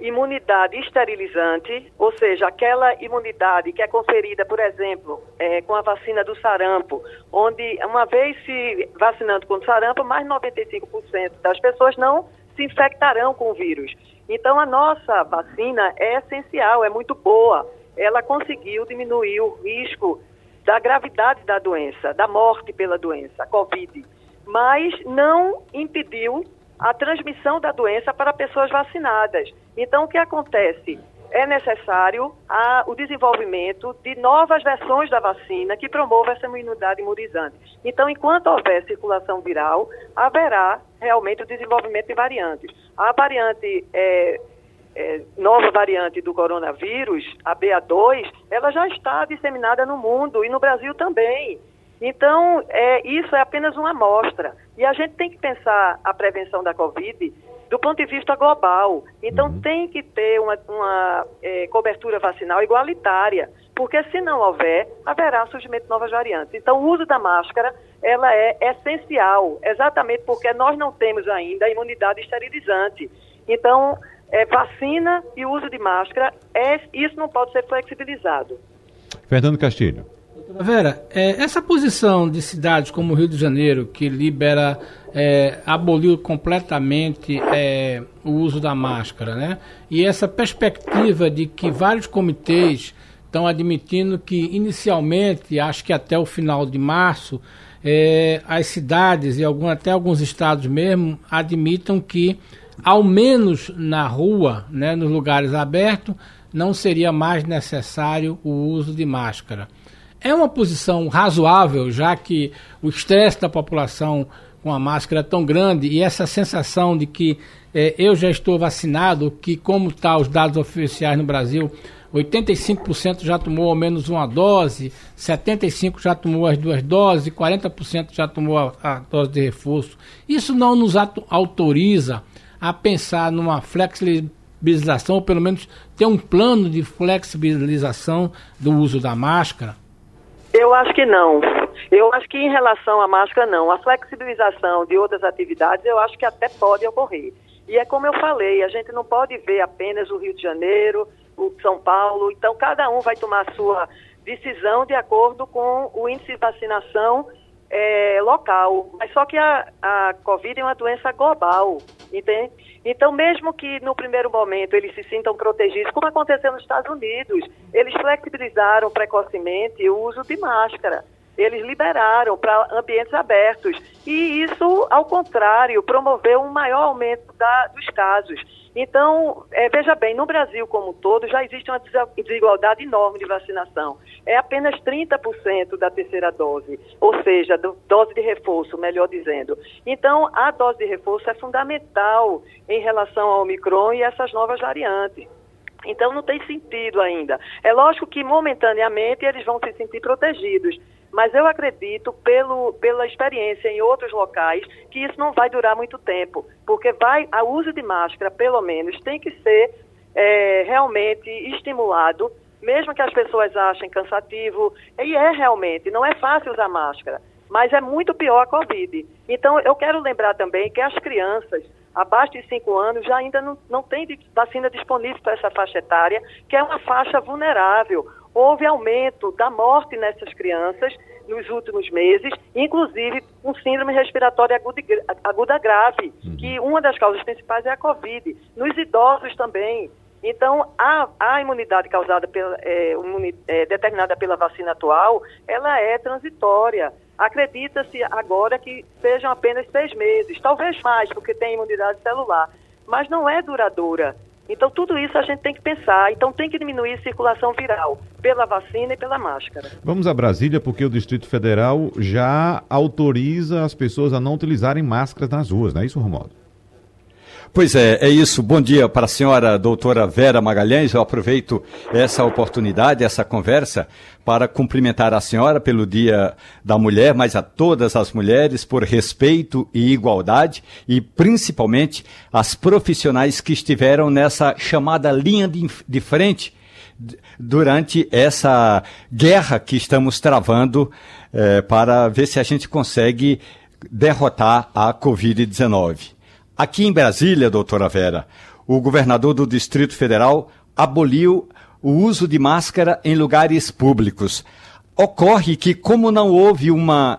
imunidade esterilizante, ou seja, aquela imunidade que é conferida, por exemplo, é, com a vacina do sarampo, onde uma vez se vacinando contra o sarampo, mais 95% das pessoas não se infectarão com o vírus. Então, a nossa vacina é essencial, é muito boa. Ela conseguiu diminuir o risco da gravidade da doença, da morte pela doença, a Covid, mas não impediu a transmissão da doença para pessoas vacinadas. Então, o que acontece? É necessário a, o desenvolvimento de novas versões da vacina que promovam essa imunidade imunizante. Então, enquanto houver circulação viral, haverá realmente o desenvolvimento de variantes. A variante, é, é, nova variante do coronavírus, a BA2, ela já está disseminada no mundo e no Brasil também. Então, é, isso é apenas uma amostra. E a gente tem que pensar a prevenção da Covid do ponto de vista global. Então, uhum. tem que ter uma, uma é, cobertura vacinal igualitária, porque se não houver, haverá surgimento de novas variantes. Então, o uso da máscara, ela é essencial, exatamente porque nós não temos ainda a imunidade esterilizante. Então, é, vacina e uso de máscara, é, isso não pode ser flexibilizado.
Fernando Castilho.
Vera, é, essa posição de cidades como o Rio de Janeiro, que libera, é, aboliu completamente é, o uso da máscara, né? E essa perspectiva de que vários comitês estão admitindo que, inicialmente, acho que até o final de março, é, as cidades e algum, até alguns estados mesmo admitam que, ao menos na rua, né, nos lugares abertos, não seria mais necessário o uso de máscara. É uma posição razoável, já que o estresse da população com a máscara é tão grande e essa sensação de que é, eu já estou vacinado, que como está os dados oficiais no Brasil, 85% já tomou ao menos uma dose, 75% já tomou as duas doses, 40% já tomou a, a, dose de reforço. Isso não nos autoriza a pensar numa flexibilização, ou pelo menos ter um plano de flexibilização do uso da máscara?
Eu acho que não. Eu acho que em relação à máscara, não. A flexibilização de outras atividades, eu acho que até pode ocorrer. E é como eu falei, a gente não pode ver apenas o Rio de Janeiro, o São Paulo. Então, cada um vai tomar a sua decisão de acordo com o índice de vacinação é, local. Mas só que a, a Covid é uma doença global, entende? Então, mesmo que no primeiro momento eles se sintam protegidos, como aconteceu nos Estados Unidos, eles flexibilizaram precocemente o uso de máscara. Eles liberaram para ambientes abertos. E isso, ao contrário, promoveu um maior aumento da, dos casos. Então, é, veja bem, no Brasil como um todo já existe uma desigualdade enorme de vacinação. É apenas 30% da terceira dose, ou seja, do, dose de reforço, melhor dizendo. Então, a dose de reforço é fundamental em relação ao Omicron e essas novas variantes. Então não tem sentido ainda. É lógico que momentaneamente eles vão se sentir protegidos, mas eu acredito, pelo, pela experiência em outros locais, que isso não vai durar muito tempo, porque vai, a uso de máscara, pelo menos, tem que ser é, realmente estimulado, mesmo que as pessoas achem cansativo, e é realmente, não é fácil usar máscara, mas é muito pior a Covid. Então, eu quero lembrar também que as crianças abaixo de 5 anos já ainda não, não tem vacina disponível para essa faixa etária, que é uma faixa vulnerável houve aumento da morte nessas crianças nos últimos meses, inclusive com síndrome respiratória aguda, aguda grave, uhum. que uma das causas principais é a Covid. Nos idosos também. Então, a, a imunidade causada pela, é, é, determinada pela vacina atual, ela é transitória. Acredita-se agora que sejam apenas seis meses, talvez mais, porque tem imunidade celular, mas não é duradoura. Então, tudo isso a gente tem que pensar. Então, tem que diminuir a circulação viral pela vacina e pela máscara.
Vamos a Brasília, porque o Distrito Federal já autoriza as pessoas a não utilizarem máscaras nas ruas, não é isso, Romualdo?
Pois é, é isso. Bom dia para a senhora doutora Vera Magalhães. Eu aproveito essa oportunidade, essa conversa, para cumprimentar a senhora pelo Dia da Mulher, mas a todas as mulheres por respeito e igualdade e principalmente as profissionais que estiveram nessa chamada linha de, de frente durante essa guerra que estamos travando eh, para ver se a gente consegue derrotar a Covid-19. Aqui em Brasília, doutora Vera, o governador do Distrito Federal aboliu o uso de máscara em lugares públicos. Ocorre que, como não houve uma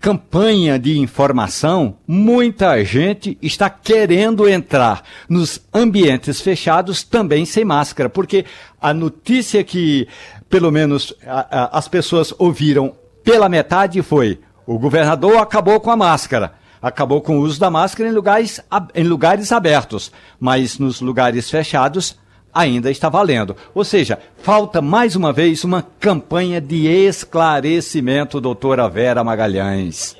campanha de informação, muita gente está querendo entrar nos ambientes fechados também sem máscara, porque a notícia que, pelo menos, a, a, as pessoas ouviram pela metade foi: o governador acabou com a máscara acabou com o uso da máscara em lugares, em lugares abertos, mas nos lugares fechados ainda está valendo. Ou seja, falta mais uma vez uma campanha de esclarecimento, doutora Vera Magalhães.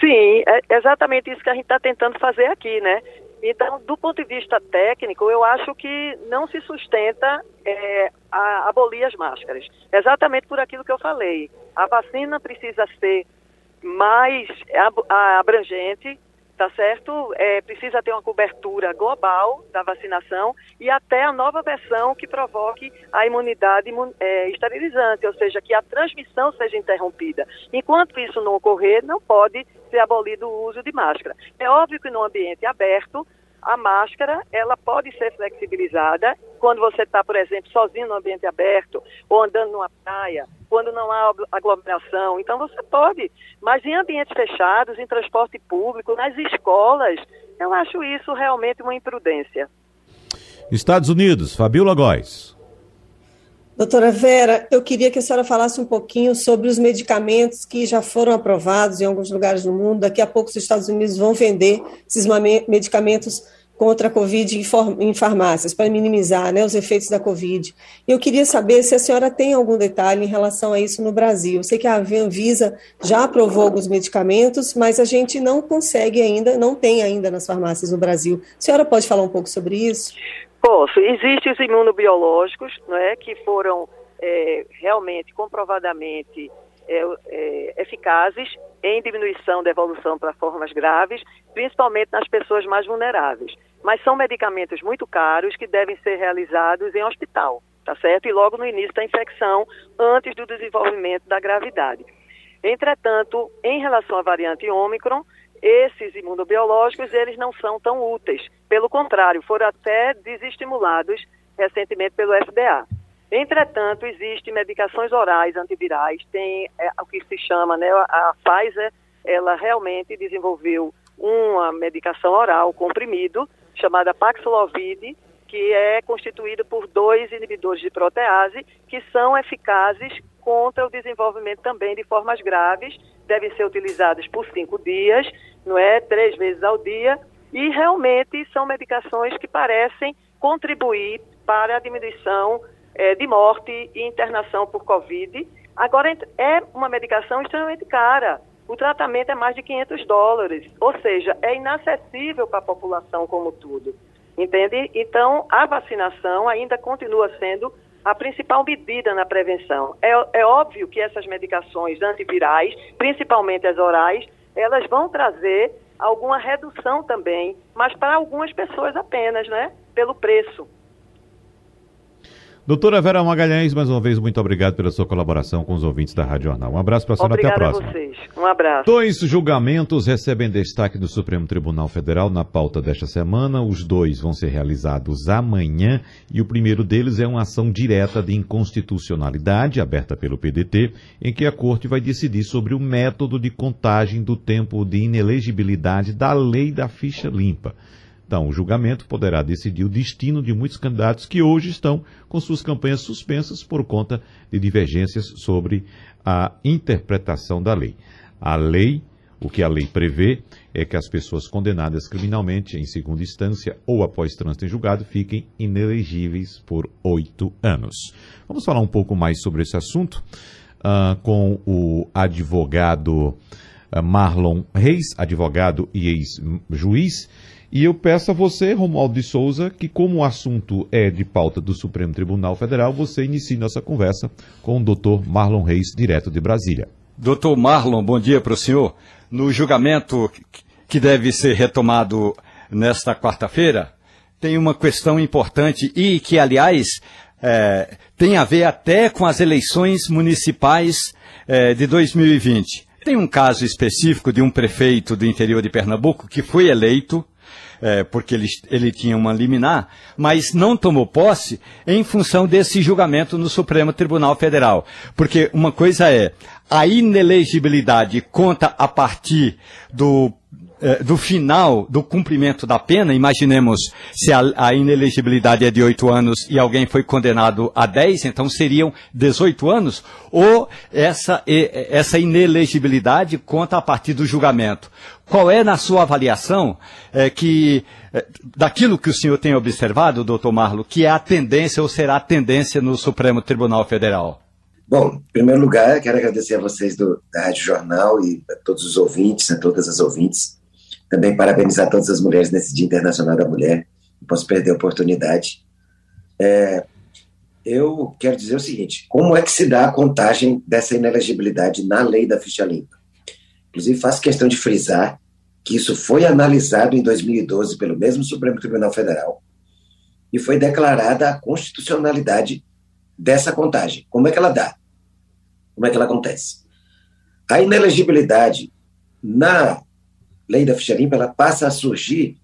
Sim, é exatamente isso que a gente está tentando fazer aqui, né? Então, do ponto de vista técnico, eu acho que não se sustenta é, abolir as máscaras. Exatamente por aquilo que eu falei. A vacina precisa ser mais abrangente, tá certo? É, precisa ter uma cobertura global da vacinação e até a nova versão que provoque a imunidade é, esterilizante, ou seja, que a transmissão seja interrompida. Enquanto isso não ocorrer, não pode ser abolido o uso de máscara. É óbvio que no ambiente aberto, a máscara ela pode ser flexibilizada quando você está, por exemplo, sozinho no ambiente aberto ou andando numa praia, quando não há aglomeração. Então você pode, mas em ambientes fechados, em transporte público, nas escolas, eu acho isso realmente uma imprudência.
Estados Unidos, Fabiola Góes.
Doutora Vera, eu queria que a senhora falasse um pouquinho sobre os medicamentos que já foram aprovados em alguns lugares do mundo. Daqui a pouco os Estados Unidos vão vender esses medicamentos contra a Covid em farmácias, para minimizar né, os efeitos da Covid. Eu queria saber se a senhora tem algum detalhe em relação a isso no Brasil. Eu sei que a Anvisa já aprovou alguns medicamentos, mas a gente não consegue ainda, não tem ainda nas farmácias no Brasil. A senhora pode falar um pouco sobre isso?
Posso. Existem os imunobiológicos, não é, que foram é, realmente, comprovadamente é, é, eficazes em diminuição da evolução para formas graves, principalmente nas pessoas mais vulneráveis. Mas são medicamentos muito caros que devem ser realizados em hospital, tá certo? E logo no início da infecção, antes do desenvolvimento da gravidade. Entretanto, em relação à variante Ômicron, esses imunobiológicos eles não são tão úteis. Pelo contrário, foram até desestimulados recentemente pelo FDA. Entretanto, existem medicações orais antivirais, tem é, o que se chama, né, a Pfizer, ela realmente desenvolveu uma medicação oral comprimido chamada Paxlovid, que é constituído por dois inibidores de protease que são eficazes contra o desenvolvimento também de formas graves, devem ser utilizados por cinco dias, não é? Três vezes ao dia, e realmente são medicações que parecem contribuir para a diminuição é, de morte e internação por Covid. Agora, é uma medicação extremamente cara. O tratamento é mais de 500 dólares, ou seja, é inacessível para a população como tudo. Entende? Então, a vacinação ainda continua sendo a principal medida na prevenção. É, é óbvio que essas medicações antivirais, principalmente as orais, elas vão trazer alguma redução também, mas para algumas pessoas apenas, né? Pelo preço.
Doutora Vera Magalhães, mais uma vez, muito obrigado pela sua colaboração com os ouvintes da Rádio Jornal. Um abraço para a senhora, até a próxima.
A vocês. Um abraço.
Dois julgamentos recebem destaque do Supremo Tribunal Federal na pauta desta semana. Os dois vão ser realizados amanhã e o primeiro deles é uma ação direta de inconstitucionalidade aberta pelo PDT, em que a Corte vai decidir sobre o método de contagem do tempo de inelegibilidade da lei da ficha limpa. Então, o julgamento poderá decidir o destino de muitos candidatos que hoje estão com suas campanhas suspensas por conta de divergências sobre a interpretação da lei. A lei, o que a lei prevê, é que as pessoas condenadas criminalmente em segunda instância ou após trânsito em julgado fiquem inelegíveis por oito anos. Vamos falar um pouco mais sobre esse assunto uh, com o advogado uh, Marlon Reis, advogado e ex-juiz e eu peço a você, Romualdo de Souza, que como o assunto é de pauta do Supremo Tribunal Federal, você inicie nossa conversa com o doutor Marlon Reis, direto de Brasília.
Doutor Marlon, bom dia para o senhor. No julgamento que deve ser retomado nesta quarta-feira, tem uma questão importante e que, aliás, é, tem a ver até com as eleições municipais é, de 2020. Tem um caso específico de um prefeito do interior de Pernambuco que foi eleito é, porque ele, ele tinha uma liminar, mas não tomou posse em função desse julgamento no Supremo Tribunal Federal. Porque uma coisa é, a inelegibilidade conta a partir do eh, do final do cumprimento da pena, imaginemos se a, a, inelegibilidade é de 8 anos e alguém foi condenado a 10, então seriam 18 anos, ou essa, essa inelegibilidade conta a partir do julgamento. Qual é, na sua avaliação, é, que, é, daquilo que o senhor tem observado, doutor Marlo, que é a tendência ou será a tendência no Supremo Tribunal Federal?
Bom, em primeiro lugar, quero agradecer a vocês do, da Rádio Jornal e a todos os ouvintes, a todas as ouvintes também parabenizar todas as mulheres nesse Dia Internacional da Mulher. Não posso perder a oportunidade. É, eu quero dizer o seguinte: como é que se dá a contagem dessa inelegibilidade na lei da ficha limpa? Inclusive, faço questão de frisar que isso foi analisado em 2012 pelo mesmo Supremo Tribunal Federal e foi declarada a constitucionalidade dessa contagem. Como é que ela dá? Como é que ela acontece? A inelegibilidade na lei da ficha limpa, ela passa a surgir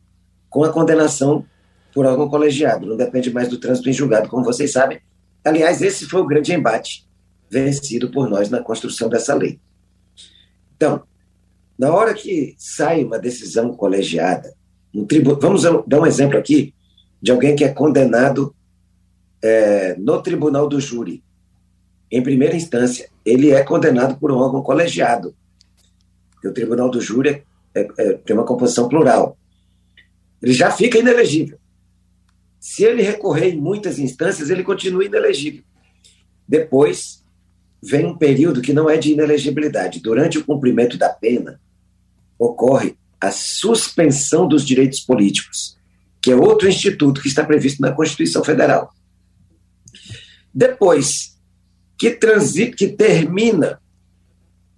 com a condenação por órgão colegiado, não depende mais do trânsito em julgado, como vocês sabem. Aliás, esse foi o grande embate vencido por nós na construção dessa lei. Então, na hora que sai uma decisão colegiada, um tribu... vamos dar um exemplo aqui de alguém que é condenado é, no tribunal do júri. Em primeira instância, ele é condenado por um órgão colegiado. Porque o tribunal do júri é é, é, tem uma composição plural. Ele já fica inelegível. Se ele recorrer em muitas instâncias, ele continua inelegível. Depois vem um período que não é de inelegibilidade. Durante o cumprimento da pena, ocorre a suspensão dos direitos políticos, que é outro instituto que está previsto na Constituição Federal. Depois que, transi que termina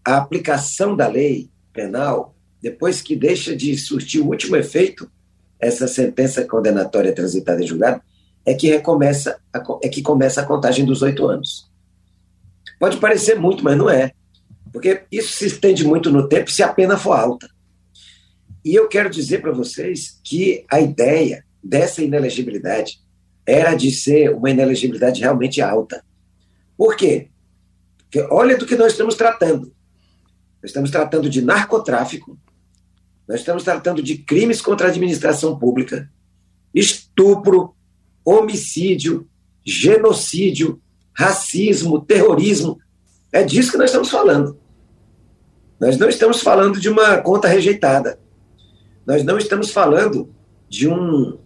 a aplicação da lei penal, depois que deixa de surtir o último efeito, essa sentença condenatória transitada em julgado, é que recomeça a, é que começa a contagem dos oito anos. Pode parecer muito, mas não é. Porque isso se estende muito no tempo se a pena for alta. E eu quero dizer para vocês que a ideia dessa inelegibilidade era de ser uma inelegibilidade realmente alta. Por quê? Porque olha do que nós estamos tratando. Nós estamos tratando de narcotráfico, nós estamos tratando de crimes contra a administração pública, estupro, homicídio, genocídio, racismo, terrorismo. É disso que nós estamos falando. Nós não estamos falando de uma conta rejeitada. Nós não estamos falando de um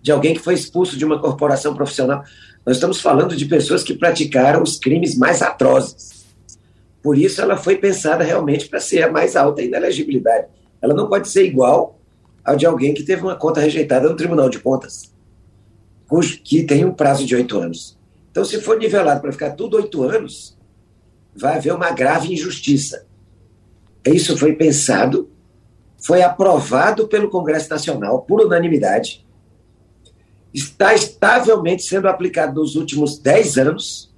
de alguém que foi expulso de uma corporação profissional. Nós estamos falando de pessoas que praticaram os crimes mais atrozes. Por isso, ela foi pensada realmente para ser a mais alta inelegibilidade. Ela não pode ser igual ao de alguém que teve uma conta rejeitada no Tribunal de Contas, que tem um prazo de oito anos. Então, se for nivelado para ficar tudo oito anos, vai haver uma grave injustiça. Isso foi pensado, foi aprovado pelo Congresso Nacional por unanimidade, está estavelmente sendo aplicado nos últimos dez anos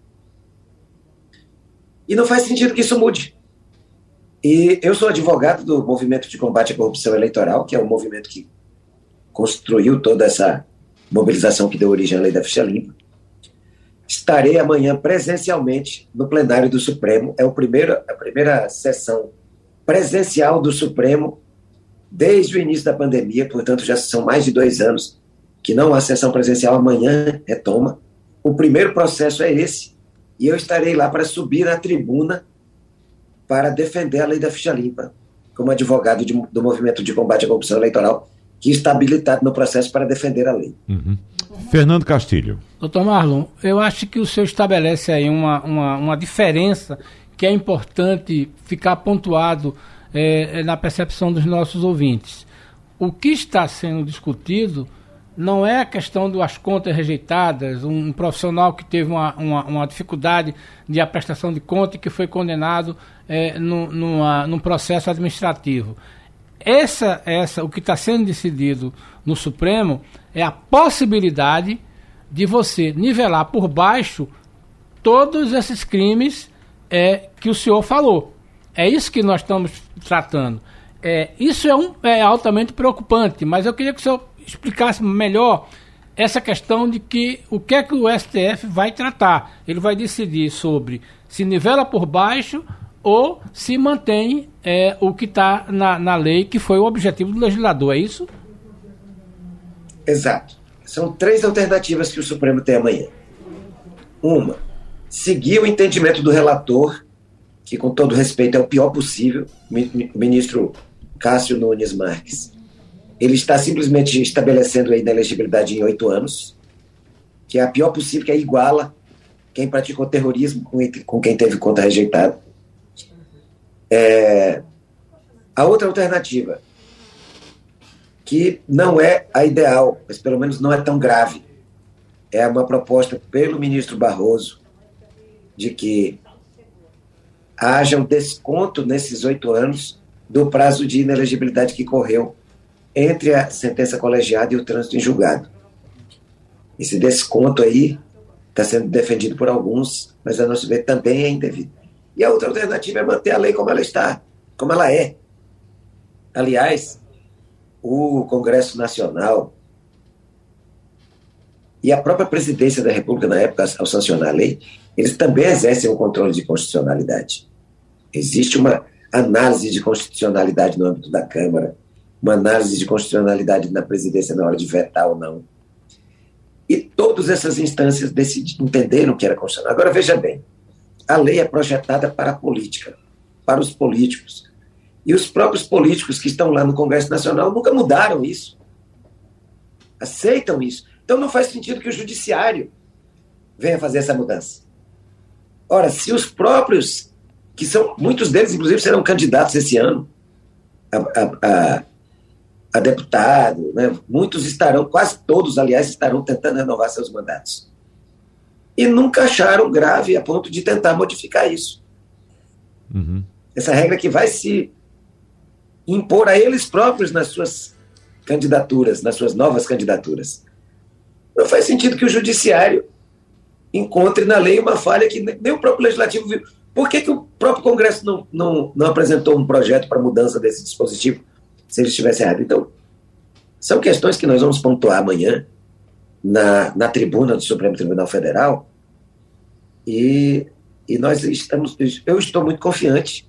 e não faz sentido que isso mude. E eu sou advogado do Movimento de Combate à Corrupção Eleitoral, que é o movimento que construiu toda essa mobilização que deu origem à Lei da Ficha Limpa. Estarei amanhã presencialmente no plenário do Supremo. É o primeiro, a primeira sessão presencial do Supremo desde o início da pandemia, portanto, já são mais de dois anos que não há sessão presencial. Amanhã retoma. O primeiro processo é esse e eu estarei lá para subir na tribuna para defender a lei da ficha limpa, como advogado de, do movimento de combate à corrupção eleitoral, que está habilitado no processo para defender a lei.
Uhum. Fernando Castilho.
Doutor Marlon, eu acho que o senhor estabelece aí uma, uma, uma diferença que é importante ficar pontuado é, na percepção dos nossos ouvintes. O que está sendo discutido não é a questão das contas rejeitadas, um, profissional que teve uma, uma, uma, dificuldade de prestação de conta e que foi condenado é, no, numa, num processo administrativo. Essa, essa, o que está sendo decidido no Supremo é a possibilidade de você nivelar por baixo todos esses crimes é, que o senhor falou. É isso que nós estamos tratando. É, isso é, um, é altamente preocupante, mas eu queria que o senhor explicasse melhor essa questão de que o que é que o STF vai tratar. Ele vai decidir sobre se nivela por baixo ou se mantém é, o que está na, na lei, que foi o objetivo do legislador, é isso?
Exato. São três alternativas que o Supremo tem amanhã. Uma, seguir o entendimento do relator, que com todo respeito é o pior possível, ministro Cássio Nunes Marques. Ele está simplesmente estabelecendo a inelegibilidade em oito anos, que é a pior possível, que é iguala quem praticou terrorismo com, com quem teve conta rejeitada. É, a outra alternativa, que não é a ideal, mas pelo menos não é tão grave, é uma proposta pelo ministro Barroso de que haja um desconto nesses oito anos do prazo de inelegibilidade que correu entre a sentença colegiada e o trânsito em julgado. Esse desconto aí está sendo defendido por alguns, mas a nosso ver também é indevido. E a outra alternativa é manter a lei como ela está, como ela é. Aliás, o Congresso Nacional e a própria presidência da República, na época, ao sancionar a lei, eles também exercem um controle de constitucionalidade. Existe uma análise de constitucionalidade no âmbito da Câmara, uma análise de constitucionalidade na presidência na hora de vetar ou não. E todas essas instâncias decidiram, entenderam que era constitucional. Agora, veja bem, a lei é projetada para a política, para os políticos. E os próprios políticos que estão lá no Congresso Nacional nunca mudaram isso. Aceitam isso. Então não faz sentido que o judiciário venha fazer essa mudança. Ora, se os próprios, que são, muitos deles, inclusive, serão candidatos esse ano a, a, a, a deputado, né? muitos estarão, quase todos, aliás, estarão tentando renovar seus mandatos e nunca acharam grave a ponto de tentar modificar isso. Uhum. Essa regra que vai se impor a eles próprios nas suas candidaturas, nas suas novas candidaturas. Não faz sentido que o judiciário encontre na lei uma falha que nem o próprio legislativo viu. Por que, que o próprio Congresso não, não, não apresentou um projeto para mudança desse dispositivo se ele estivesse errado? Então, são questões que nós vamos pontuar amanhã na, na tribuna do Supremo Tribunal Federal e, e nós estamos, eu estou muito confiante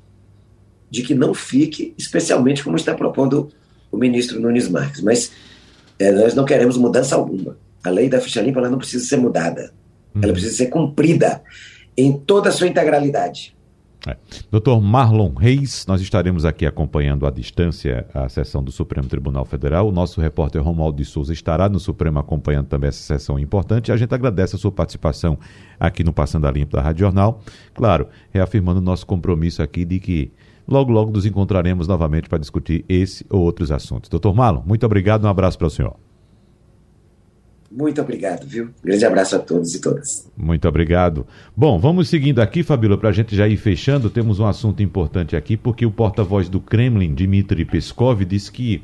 de que não fique, especialmente como está propondo o ministro Nunes Marques, mas é, nós não queremos mudança alguma. A lei da ficha limpa ela não precisa ser mudada, ela uhum. precisa ser cumprida em toda a sua integralidade.
É. Doutor Marlon Reis, nós estaremos aqui acompanhando à distância a sessão do Supremo Tribunal Federal. O nosso repórter Romualdo de Souza estará no Supremo acompanhando também essa sessão importante. A gente agradece a sua participação aqui no Passando a Limpo da Rádio Jornal. Claro, reafirmando o nosso compromisso aqui de que logo, logo nos encontraremos novamente para discutir esse ou outros assuntos. Doutor Marlon, muito obrigado, um abraço para o senhor.
Muito obrigado, viu? Grande abraço a todos e todas.
Muito obrigado. Bom, vamos seguindo aqui, Fabíola, para a gente já ir fechando. Temos um assunto importante aqui, porque o porta-voz do Kremlin, Dmitry Peskov, disse que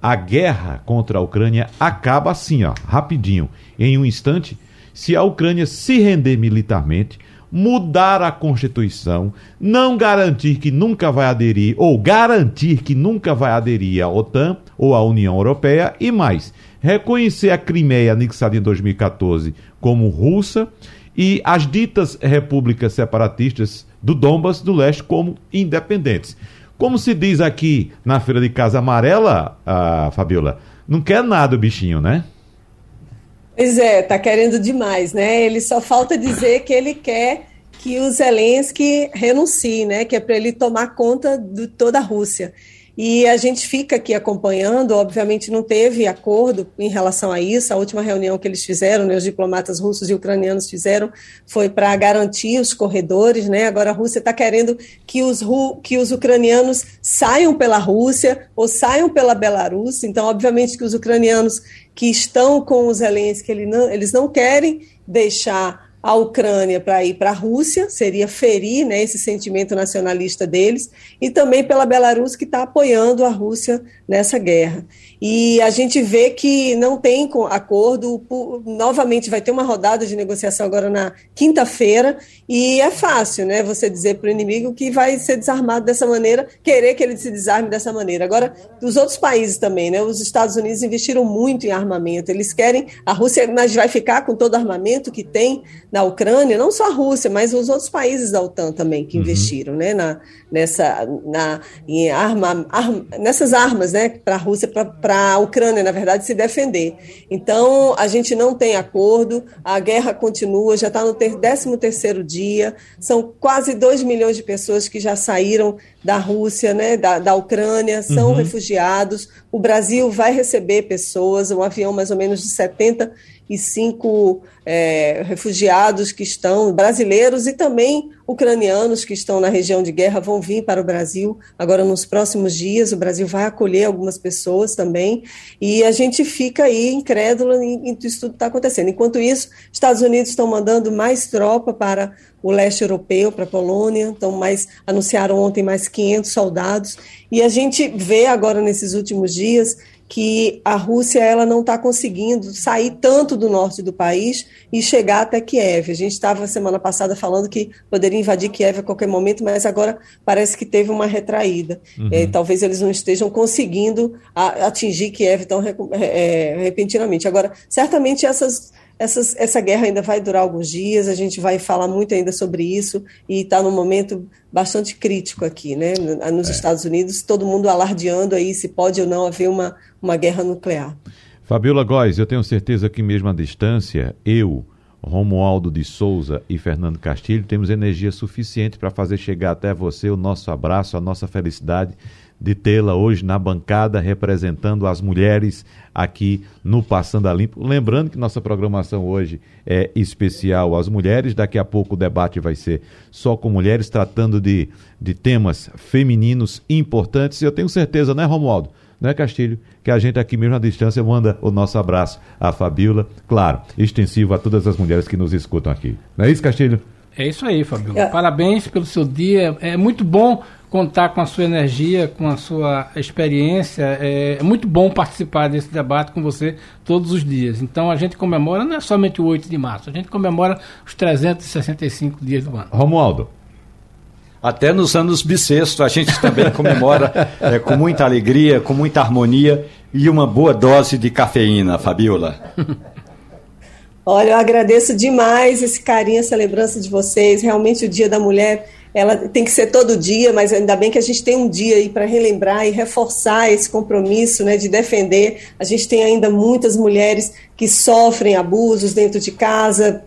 a guerra contra a Ucrânia acaba assim, ó, rapidinho, em um instante, se a Ucrânia se render militarmente, mudar a Constituição, não garantir que nunca vai aderir, ou garantir que nunca vai aderir à OTAN ou à União Europeia, e mais reconhecer a Crimeia anexada em 2014 como russa e as ditas repúblicas separatistas do Donbas do Leste como independentes. Como se diz aqui na Feira de Casa Amarela, a Fabiola, não quer nada o bichinho, né?
Pois é, tá querendo demais, né? Ele só falta dizer que ele quer que o Zelensky renuncie, né? Que é para ele tomar conta de toda a Rússia. E a gente fica aqui acompanhando, obviamente não teve acordo em relação a isso. A última reunião que eles fizeram, né, os diplomatas russos e ucranianos fizeram, foi para garantir os corredores. Né? Agora a Rússia está querendo que os, que os ucranianos saiam pela Rússia ou saiam pela Belarus. Então, obviamente que os ucranianos que estão com os Zelensky, eles não, eles não querem deixar a Ucrânia para ir para a Rússia, seria ferir né, esse sentimento nacionalista deles, e também pela Belarus, que está apoiando a Rússia nessa guerra. E a gente vê que não tem acordo, novamente vai ter uma rodada de negociação agora na quinta-feira, e é fácil né, você dizer para o inimigo que vai ser desarmado dessa maneira, querer que ele se desarme dessa maneira. Agora, os outros países também, né, os Estados Unidos investiram muito em armamento, eles querem, a Rússia mas vai ficar com todo o armamento que tem na Ucrânia, não só a Rússia, mas os outros países da OTAN também que uhum. investiram né, na, nessa, na, em arma, arma, nessas armas né, para a Rússia, para a Ucrânia, na verdade, se defender. Então, a gente não tem acordo, a guerra continua, já está no 13 terceiro dia, são quase 2 milhões de pessoas que já saíram da Rússia, né, da, da Ucrânia, são uhum. refugiados. O Brasil vai receber pessoas, um avião mais ou menos de 70 e cinco é, refugiados que estão, brasileiros e também ucranianos que estão na região de guerra, vão vir para o Brasil. Agora, nos próximos dias, o Brasil vai acolher algumas pessoas também, e a gente fica aí incrédulo em, em isso tudo está acontecendo. Enquanto isso, Estados Unidos estão mandando mais tropa para o leste europeu, para a Polônia, então mais, anunciaram ontem mais 500 soldados, e a gente vê agora nesses últimos dias que a Rússia ela não está conseguindo sair tanto do norte do país e chegar até Kiev. A gente estava semana passada falando que poderia invadir Kiev a qualquer momento, mas agora parece que teve uma retraída. Uhum. É, talvez eles não estejam conseguindo a, atingir Kiev tão é, repentinamente. Agora, certamente essas essas, essa guerra ainda vai durar alguns dias, a gente vai falar muito ainda sobre isso e está num momento bastante crítico aqui, né? Nos é. Estados Unidos, todo mundo alardeando aí se pode ou não haver uma, uma guerra nuclear.
Fabiola Góes, eu tenho certeza que mesmo à distância, eu, Romualdo de Souza e Fernando Castilho temos energia suficiente para fazer chegar até você o nosso abraço, a nossa felicidade de tê-la hoje na bancada representando as mulheres aqui no Passando a Limpo. Lembrando que nossa programação hoje é especial às mulheres. Daqui a pouco o debate vai ser só com mulheres, tratando de, de temas femininos importantes. E eu tenho certeza, né, Romualdo? Né, Castilho? Que a gente aqui mesmo à distância manda o nosso abraço à Fabiola, claro, extensivo a todas as mulheres que nos escutam aqui. Não é isso, Castilho?
É isso aí, Fabiola. É. Parabéns pelo seu dia. É muito bom contar com a sua energia, com a sua experiência. É, é, muito bom participar desse debate com você todos os dias. Então a gente comemora não é somente o 8 de março, a gente comemora os 365 dias do ano.
Romualdo.
Até nos anos bissexto a gente também comemora é, com muita alegria, com muita harmonia e uma boa dose de cafeína, Fabiola.
Olha, eu agradeço demais esse carinho, essa lembrança de vocês. Realmente o Dia da Mulher ela tem que ser todo dia, mas ainda bem que a gente tem um dia aí para relembrar e reforçar esse compromisso né, de defender. A gente tem ainda muitas mulheres que sofrem abusos dentro de casa,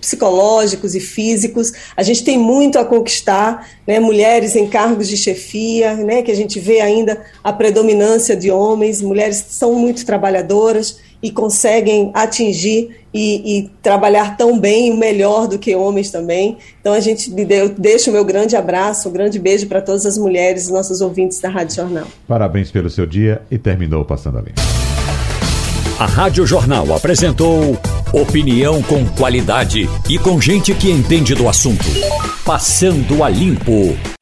psicológicos e físicos. A gente tem muito a conquistar, né, mulheres em cargos de chefia, né, que a gente vê ainda a predominância de homens, mulheres são muito trabalhadoras e conseguem atingir e, e, trabalhar tão bem e melhor do que homens também. Então a gente eu deixo o meu grande abraço, um grande beijo para todas as mulheres e nossos ouvintes da Rádio Jornal.
Parabéns pelo seu dia e terminou passando ali.
A Rádio Jornal apresentou opinião com qualidade e com gente que entende do assunto. Passando a limpo.